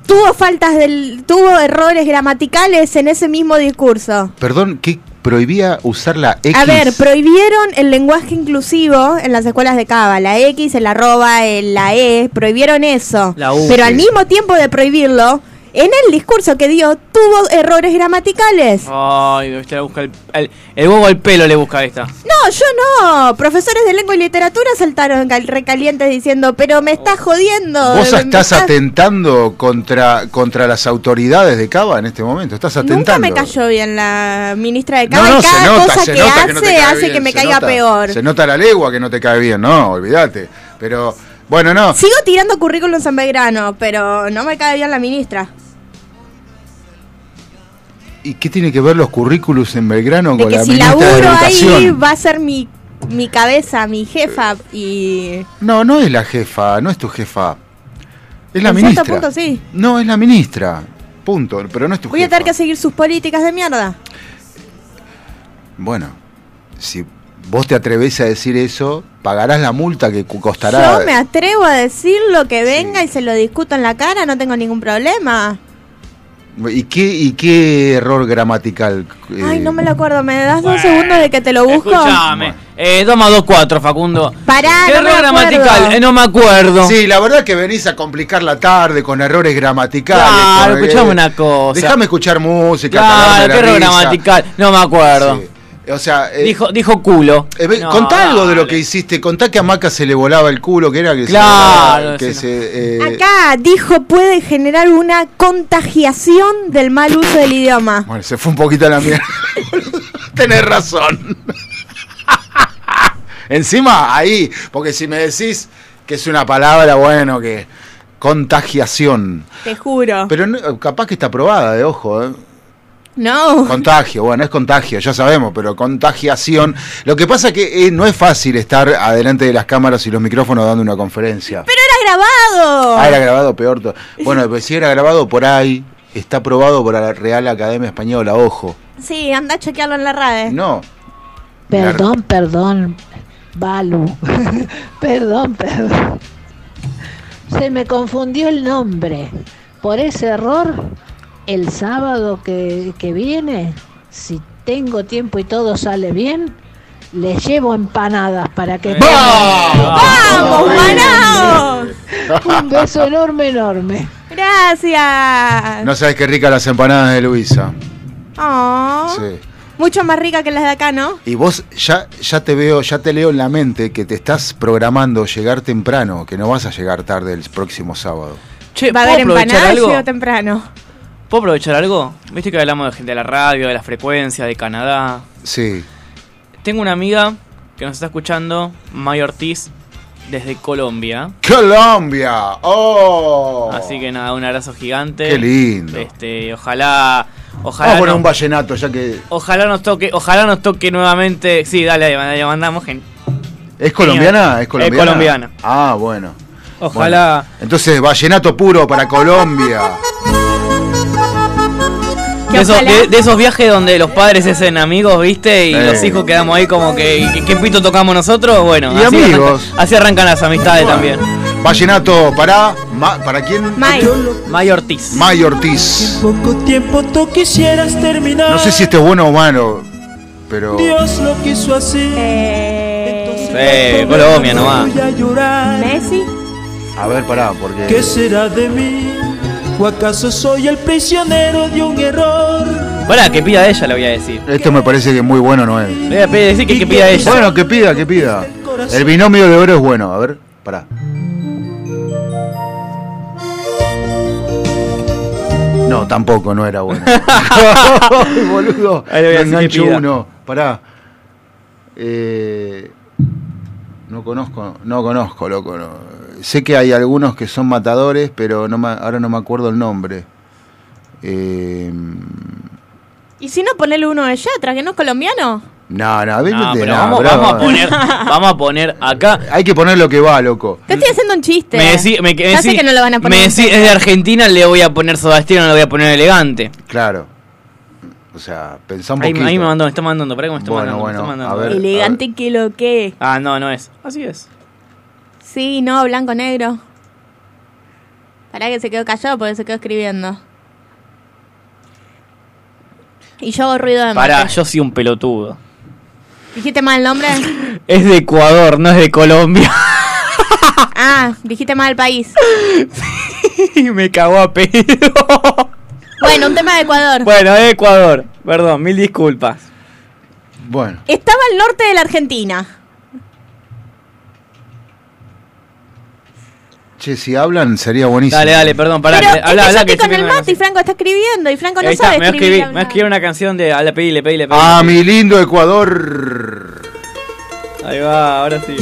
tuvo faltas del tuvo errores gramaticales en ese mismo discurso. Perdón, ¿qué prohibía usar la X? A ver, prohibieron el lenguaje inclusivo en las escuelas de Cava, la X, el arroba, el, la E, prohibieron eso. La U, Pero sí. al mismo tiempo de prohibirlo, en el discurso que dio tuvo errores gramaticales. Ay, este le busca el, el, el huevo al pelo le busca esta. No, yo no. Profesores de lengua y literatura saltaron cal- recalientes diciendo, pero me estás jodiendo. Vos estás atentando contra, contra las autoridades de Cava en este momento. Estás atentando. Nunca me cayó bien la ministra de No, Cava no, y cada se nota, cosa se que nota hace que no hace bien, que me se caiga nota- peor. Se nota la legua que no te cae bien, no, olvídate. Pero, bueno, no. Sigo tirando currículums en Belgrano, pero no me cae bien la ministra. ¿Y qué tiene que ver los currículos en Belgrano De con que la si ministra de laburo Educación? ahí va a ser mi, mi cabeza, mi jefa y... No, no es la jefa, no es tu jefa. Es la en ministra. cierto punto sí. No, es la ministra. Punto, pero no es tu Voy a tener que seguir sus políticas de mierda. Bueno, si vos te atreves a decir eso, pagarás la multa que costará. Yo me atrevo a decir lo que venga y se lo discuto en la cara, no tengo ningún problema. ¿Y qué, ¿Y qué error gramatical? eh, Ay, no me lo acuerdo, ¿me das dos segundos de que te lo busco? Escuchame. Eh, 2 más 2, 4, Facundo. Pará, ¿Qué no me error acuerdo. gramatical? Eh, no me acuerdo. Sí, la verdad que venís a complicar la tarde con errores gramaticales. Claro, con- escuchame eh, una cosa. Déjame escuchar música. Claro, qué error risa. gramatical. No me acuerdo. Sí. O sea, eh, Dijo, dijo culo. eh, No, contá algo de lo que hiciste. Contá que a Maca se le volaba el culo, que era que Claro, se. Que sí, se eh, Acá dijo puede generar una contagiación del mal uso del idioma. Bueno, se fue un poquito a la mierda. Tenés razón. Encima, ahí, porque si me decís que es una palabra, bueno, que. Contagiación. Te juro. Pero no- capaz que está aprobada, de ojo, ¿eh? No. Contagio, bueno, es contagio, ya sabemos, pero contagiación. Lo que pasa que eh, no es fácil estar adelante de las cámaras y los micrófonos dando una conferencia. Pero era grabado. Ah, era grabado peor. Bueno, pues si era grabado por ahí, está aprobado por la Real Academia Española, ojo. Sí, anda a chequearlo en la radio. No. Perdón, perdón, Balu. perdón, perdón. Se me confundió el nombre. Por ese error, el sábado que, que viene, si tengo tiempo y todo sale bien, le llevo empanadas para que... ¡Vamos, Manao! Un beso enorme, enorme. Gracias. No sabes qué rica las empanadas de Luisa. Oh, Sí. Mucho más rica que las de acá, ¿no? Y vos ya, ya te veo, ya te leo en la mente que te estás programando llegar temprano, que no vas a llegar tarde el próximo sábado. Che, Va a ¿puedo haber empanadas temprano. ¿Puedo aprovechar algo? Viste que hablamos de gente de la radio, de la frecuencia, de Canadá. Sí. Tengo una amiga que nos está escuchando, May Ortiz, desde Colombia. Colombia. Oh. Así que nada, un abrazo gigante. Qué lindo. Este, ojalá, Vamos ojalá, a poner no- un vallenato ya que ojalá nos toque, ojalá nos toque nuevamente. Sí, dale, le mandamos gente. es colombiana, es Es colombiana. colombiana. Ah, bueno. Ojalá. Bueno, entonces vallenato puro para Colombia. De esos, de- de esos viajes donde los padres se hacen amigos, ¿viste? Y Eh. los hijos quedamos ahí como que, ¿qué, qué pito tocamos nosotros? Bueno, Y así, amigos. Arranca, así arrancan las amistades también. Vallenato para Ma- para quién? May. May Ortiz. May Ortiz. Poco tiempo tú quisieras terminar. No sé si esto es bueno o malo, pero Dios lo quiso así. Eh, Colombia nomás. Voy a llorar. Messi. a ver, pará, porque ¿Qué será de mí? ¿O acaso soy el prisionero de un error? Pará, que pida ella, le voy a decir. esto me parece que muy bueno no es. Le voy a pedir- decir que, que pida ella. Bueno, que pida, que pida. El binomio de oro es bueno, a ver, pará. No, tampoco, no era bueno. Ay, boludo. Ahí le voy a Me decir que engancho pida. uno. Pará. Eh, no conozco, no conozco, loco. no. Sé que hay algunos que son matadores, pero no me- ahora no me acuerdo el nombre. Eh, Y si no, ponele uno de Yatra, que no es colombiano. no, no, No, vete, pero no, vamos, bro. vamos a poner, vamos a poner acá. Hay que poner lo que va, loco. Te estoy haciendo un chiste. Me decí, me, me Ya sé decí- que no lo van a poner. me decí, es de Argentina, le voy a poner Soda Stereo, no le voy a poner elegante. Claro. O sea, pensá un Ahí, poquito. ahí me mandó, me está mandando, para que me está Bueno, mandando. me bueno, está mandando. a ver. Elegante que lo que. Ah, no, no es. Así es. Sí, no, blanco, negro. Pará que se quedó callado porque se quedó escribiendo. Y yo hago ruido de Pará, mate. yo soy un pelotudo. ¿Dijiste mal el nombre? Es de Ecuador, no es de Colombia. ah, dijiste mal el país. Me cagó a pedo. Bueno, un tema de Ecuador. Bueno, es Ecuador. Perdón, mil disculpas. Bueno. Estaba al norte de la Argentina. Che, si hablan sería buenísimo. Dale, dale, perdón, pará. Pero habla, habla, que estoy con el mate y Franco está escribiendo y Franco no Ahí está, sabe me a escribir. escribir, me va a escribir una canción de. Dale, pedile, pedile, pedile. Ah, mi lindo Ecuador. Ahí va, ahora sí.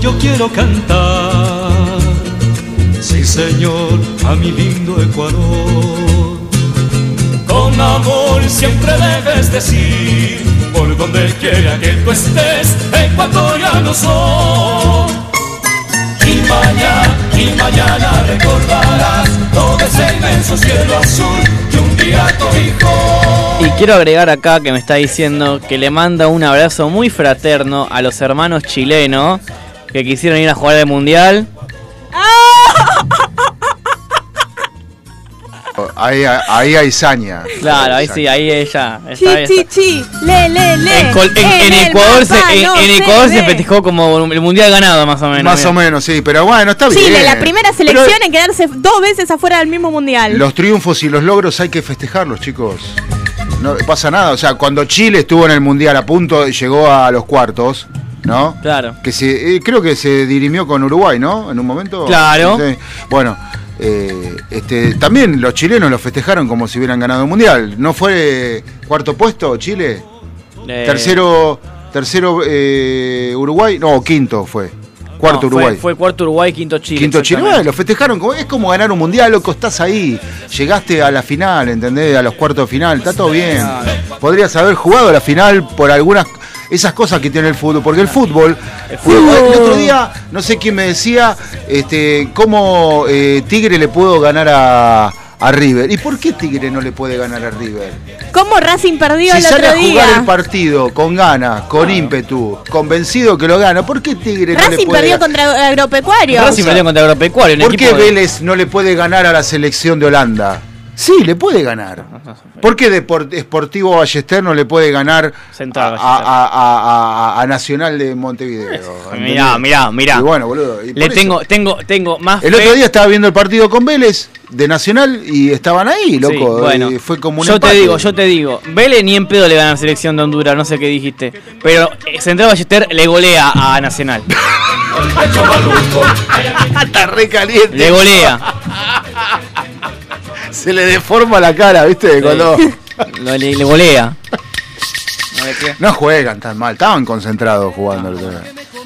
Yo quiero cantar, sí señor, a mi lindo Ecuador. Con amor siempre debes decir, por donde quiera que tú estés, ecuatoriano soy. Y mañana, y mañana recordarás todo ese inmenso cielo azul que un día cobijó. Y quiero agregar acá que me está diciendo que le manda un abrazo muy fraterno a los hermanos chilenos que quisieron ir a jugar el mundial. Ahí, ahí hay saña. Claro, ahí sí, ahí ella. Chi, está- chi, chi, le, le, le. En, Col- en- en el Ecuador, se, mapa en, no en Ecuador se ve. festejó como el mundial ganado, más o menos. Más mira. o menos, sí, pero bueno, está bien. Chile, la primera selección Pero en quedarse dos veces afuera del mismo mundial. Los triunfos y los logros hay que festejarlos, chicos. No pasa nada. O sea, cuando Chile estuvo en el Mundial a punto, llegó a los cuartos, ¿no? Claro. Que se, eh, creo que se dirimió con Uruguay, ¿no? En un momento. Claro. Sí. Bueno, eh, este, también los chilenos lo festejaron como si hubieran ganado el Mundial. ¿No fue cuarto puesto Chile? Eh, Tercero, tercero Uruguay, no, quinto fue. Cuarto no, fue- Uruguay. Fue, cuarto Uruguay, quinto Chile. Quinto Chile, bueno, lo festejaron como es como ganar un mundial, loco, estás ahí. Llegaste a la final, ¿entendés? A los cuartos de final, está todo bien. Podrías haber jugado la final por algunas esas cosas que tiene el fútbol, porque el fútbol, fútbol. el otro día, no sé quién me decía, este, cómo eh, Tigre le pudo ganar a, a River. ¿Y por qué Tigre no le puede ganar a River? ¿Cómo Racing perdió Si el sale otro a jugar el día? partido con ganas, con ímpetu, convencido que lo gana, ¿por qué Tigre no le Racing puede perdió ganar? contra Agropecuario. Racing perdió contra Agropecuario. ¿Por qué de- Vélez no le puede ganar a la selección de Holanda? Sí, le puede ganar. ¿Por qué Depor- Sportivo Ballester no le puede ganar a, Central a- a- a- a- a Nacional de Montevideo? ¿entendés? Mirá, mirá, mirá. Y bueno, boludo. y Le eso. tengo, tengo, tengo más El fe- otro día estaba viendo el partido con Vélez de Nacional y estaban ahí, Sí, loco. bueno, y fue como un yo empate. te digo, yo te digo, Vélez ni en pedo le gana a la selección de Honduras, no sé qué dijiste. Pero eh, Central Ballester le golea a Nacional. Está re caliente. Le golea. Se le deforma la cara, ¿viste? Cuando... Lo- le, le golea. No juegan tan mal, estaban concentrados jugando. día.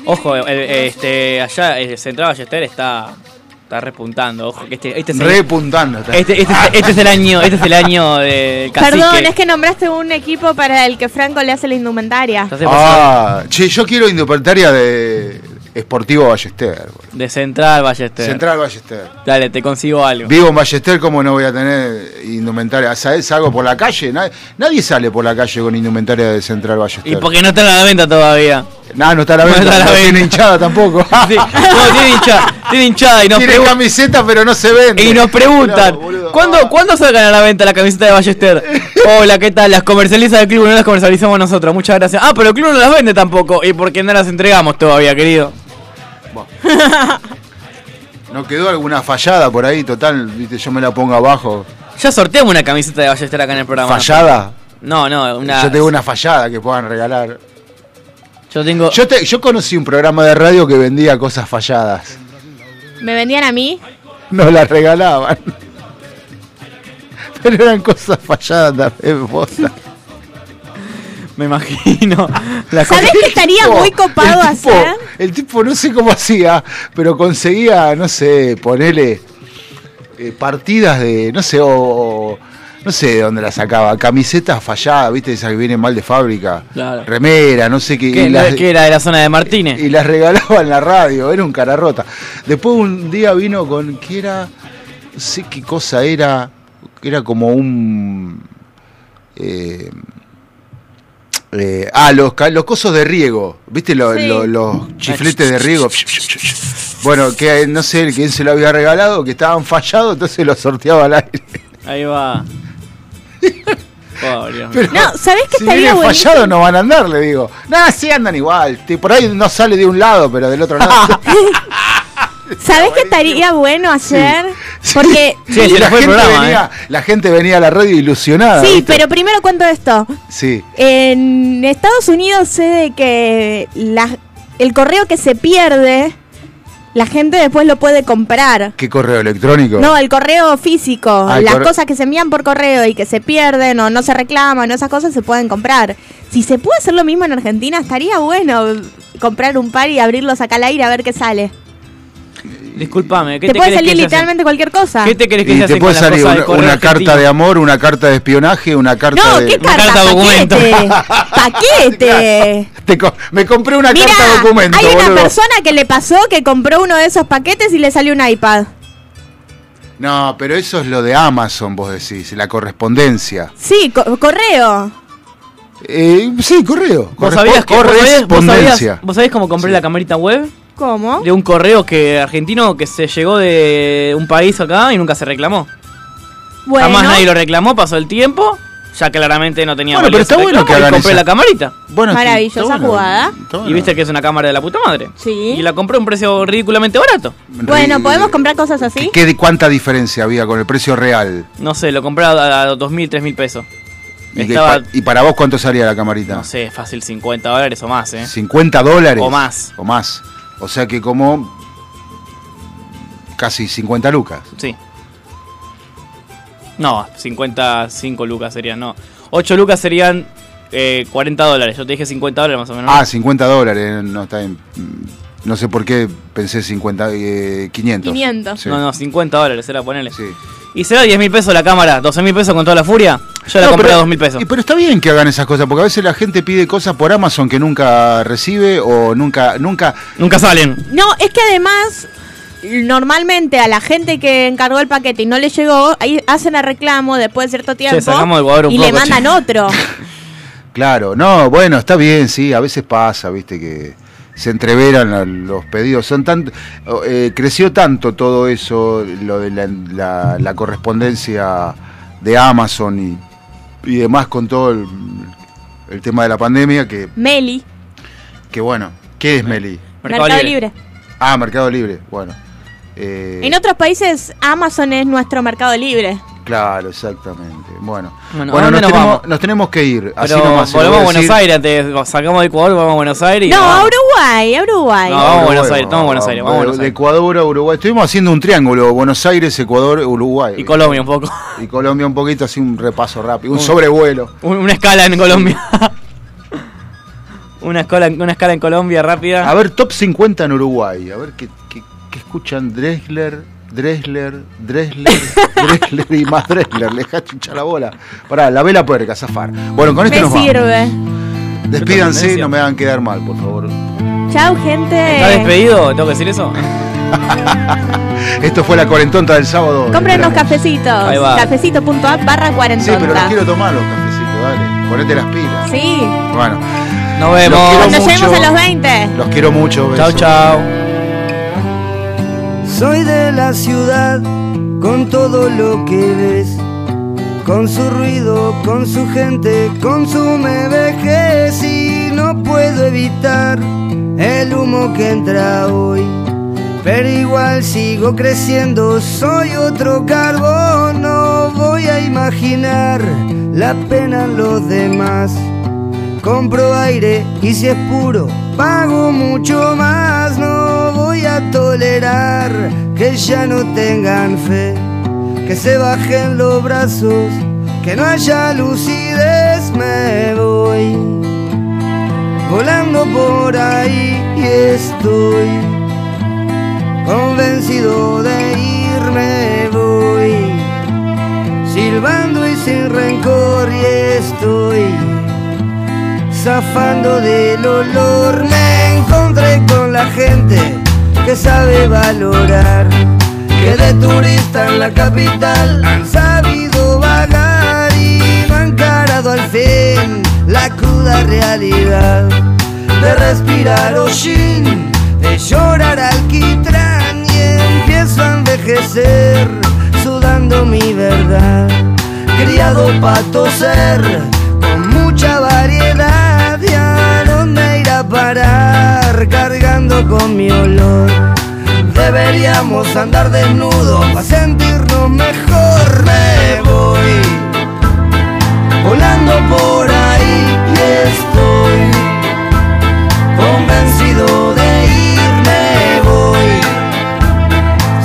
Ojo, el- este, allá el Central Ballester está, está repuntando. Ojo, que este, este es el, Repuntando. está. este, este, es- este es el año, este es el año del cacique. Perdón, es que nombraste un equipo para el que Franco le hace la indumentaria. Ah, che, yo quiero indumentaria de Sportivo Ballester. boludo. De Central Ballester. Central Ballester. Dale, te consigo algo. Vivo en Ballester, ¿cómo no voy a tener indumentaria? ¿Sabes? Salgo por la calle. Nadie, nadie sale por la calle con indumentaria de Central Ballester. Y porque no está a la venta todavía. No, no está a la No venta. está a la no venta. tiene hinchada tampoco. Sí, no, tiene hinchada. Tiene hinchada y nos Tiene camiseta, pero no se vende. Y nos preguntan, ¿cuándo, ¿cuándo sacan a la venta la camiseta de Ballester? Hola, ¿qué tal? Las comercializa el club, no las comercializamos nosotros. Muchas gracias. Ah, pero el club no las vende tampoco. ¿Y por qué no las entregamos todavía, querido? ¿No quedó alguna fallada por ahí? Total, viste, yo me la pongo abajo. Ya sorteamos una camiseta de Ballester acá en el programa. ¿Fallada? No, no, una... Yo tengo una fallada que puedan regalar. Yo tengo. Yo, te- yo conocí un programa de radio que vendía cosas falladas. ¿Me vendían a mí? No las regalaban. Pero eran cosas falladas también. Me imagino. La ¿Sabés que estaría tipo, muy copado el tipo- hacer? El tipo no sé cómo hacía, pero conseguía, no sé, ponerle eh, partidas de, no sé, o, o- no sé de dónde la sacaba, camisetas falladas, viste, esas que vienen mal de fábrica, Claro. remera, no sé qué. ¿Qué, las- ¿Qué era de la zona de Martínez? y las regalaba en la radio, era un cara rota. Después un día vino con, ¿qué era? No sé qué cosa era, era como un... eh, eh, ah, los, los cosos de riego, ¿viste? Lo- Sí. lo- los chifletes de riego. Bueno, que no sé quién se lo había regalado, que estaban fallados, entonces los sorteaba al aire. Ahí va. Pobre. Pero No, ¿sabés qué si estaría buenísimo? fallados no van a andar, le digo. Nada, sí andan igual. Por ahí no sale de un lado, pero del otro lado. ¿Sabés qué estaría bueno hacer? Porque. La, gente venía, la gente venía a la radio ilusionada. Sí, ¿viste? pero primero cuento esto. Sí. En Estados Unidos sé de que la- el correo que se pierde, la gente después lo puede comprar. ¿Qué correo electrónico? No, el correo físico, Ah, el las corre- cosas que se envían por correo y que se pierden o no se reclaman, o esas cosas se pueden comprar. Si se puede hacer lo mismo en Argentina, estaría bueno comprar un par y abrirlos acá al aire a ver qué sale. Disculpame, ¿qué Te, te, puede salir que se hacen? literalmente cualquier cosa. ¿Qué te crees que Y se te hace puede salir una, una argentino? carta de amor, una carta de espionaje, una carta No, de. ¿qué carta? carta documento. Paquete. Paquete. Me compré una Mira, carta documento, hay una boludo. persona que le pasó que compró uno de esos paquetes y le salió un iPad. No, pero eso es lo de Amazon, vos decís, la correspondencia. Sí, co- correo. Eh, sí, correo. ¿Vos sabías, que, vos, sabías, vos, correspondencia. sabías, vos sabías cómo compré la camarita web? ¿Cómo? De un correo que argentino que se llegó de un país acá y nunca se reclamó. Bueno. Jamás nadie lo reclamó, pasó el tiempo, ya claramente no tenía Bueno, pero está bueno que y hagan compré esa- la camarita. Bueno, Maravillosa está bueno. jugada. Y viste que es una cámara de la puta madre. Sí. Y la compré a un precio ridículamente barato. Bueno, ¿podemos comprar cosas así? ¿Qué, ¿Cuánta diferencia había con el precio real? No sé, lo compré a, a 2.000, 3.000 pesos. ¿Y, que Estaba, pa- y para vos cuánto salía la camarita? no sé, fácil 50 dólares o más, ¿eh? 50 dólares. O más. O más. O sea que como casi 50 lucas. Sí. No, 55 lucas serían, no. 8 lucas serían eh, 40 dólares. Yo te dije 50 dólares más o menos. Ah, 50 dólares. No, está bien. No sé por qué pensé 50, eh, 500. 500. Sí. No, no, 50 dólares era ponerle. Sí. Y será 10 mil pesos la cámara, 12 mil pesos con toda la furia. Yo la compré pero- a 2 mil pesos. y pero está bien que hagan esas cosas, porque a veces la gente pide cosas por Amazon que nunca recibe o nunca, nunca, Nunca salen. No, es que además, normalmente a la gente que encargó el paquete y no le llegó, ahí hacen el reclamo después de cierto tiempo y le mandan che. otro. Claro, no, bueno, está bien, sí, a veces pasa, viste, que se entreveran los pedidos. Son tan, eh, creció tanto todo eso, lo de la, la- la correspondencia de Amazon y, y demás con todo el, el tema de la pandemia, que, Meli, que bueno, ¿qué es Meli? Mercado, Libre. Ah, Mercado Libre, bueno. Eh, En otros países Amazon es nuestro Mercado Libre. Claro, exactamente. Bueno, Bueno, ¿a nos, nos tenemos, vamos? nos tenemos que ir. Así Pero nomás. se lo volvemos a Buenos decir. Aires, antes sacamos de Ecuador, vamos a Buenos Aires. y No, a vamos. Uruguay, a Uruguay. No, vamos a Buenos Aires, estamos en Buenos Aires, vamos a Buenos De. Ecuador a Uruguay. Estuvimos haciendo un triángulo, Buenos Aires, Ecuador, Uruguay. Y Colombia un poco. Y Colombia un poquito, así un repaso rápido, un sobrevuelo. Un- Una escala en Colombia. una, escala, una escala en Colombia rápida. A ver, top 50 en Uruguay. A ver qué, qué- qué escuchan Dressler, Dressler, Dressler, Dressler y más Dressler. Le deja chucha la bola. Pará, la vela puerca, zafar. Bueno, con esto Me nos vamos. sirve. Despídanse, no me hagan quedar mal, por favor. Chau, gente. ¿Está despedido? ¿Tengo que decir eso? Esto fue la cuarentonta del sábado. Cómprenos cafecitos. Cafecito.app barra Sí, cuarentonta. pero los quiero tomar los cafecitos, dale. Ponete las pilas. Sí. Bueno, Nos vemos. Mucho. lleguemos a los 20. los quiero mucho. Chau, besos. chau. Soy de la ciudad con todo lo que ves, con su ruido, con su gente, con su me vejez y no puedo evitar el humo que entra hoy. Pero igual sigo creciendo, soy otro carbón, no voy a imaginar la pena en los demás. Compro aire y si es puro, pago mucho más. Tolerar que ya no tengan fe, que se bajen los brazos, que no haya lucidez. Me voy volando por ahí y estoy convencido de irme. Voy silbando y sin rencor y estoy zafando del olor. Me encontré con la gente que sabe valorar, que de turista en la capital han sabido vagar y han encarado al fin la cruda realidad de respirar hollín, de llorar alquitrán y empiezo a envejecer sudando mi verdad, criado para toser con mucha variedad parar cargando con mi olor. Deberíamos andar desnudos para sentirnos mejor. Me voy volando por ahí estoy convencido de irme. Voy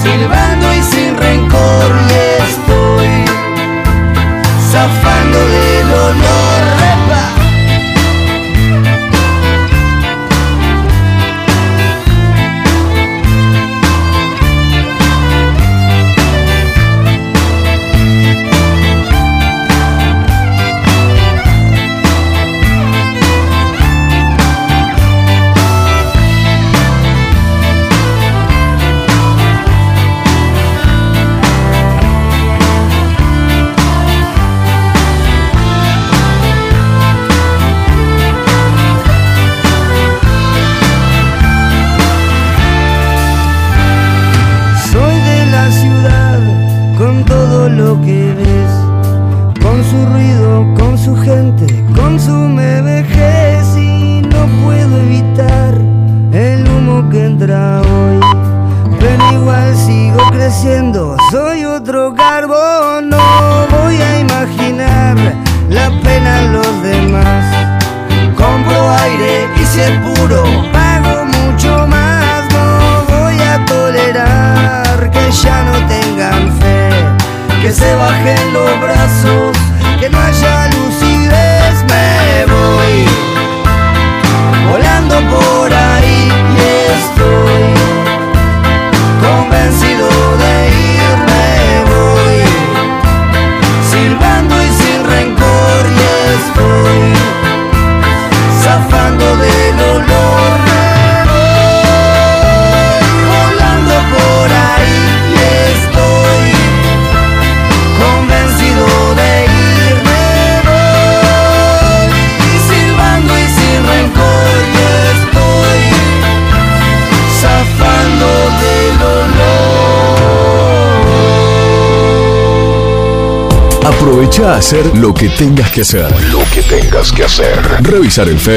silbando y sin rencor y estoy zafando del olor. Aprovecha a hacer lo que tengas que hacer. Lo que tengas que hacer. Revisar el Face,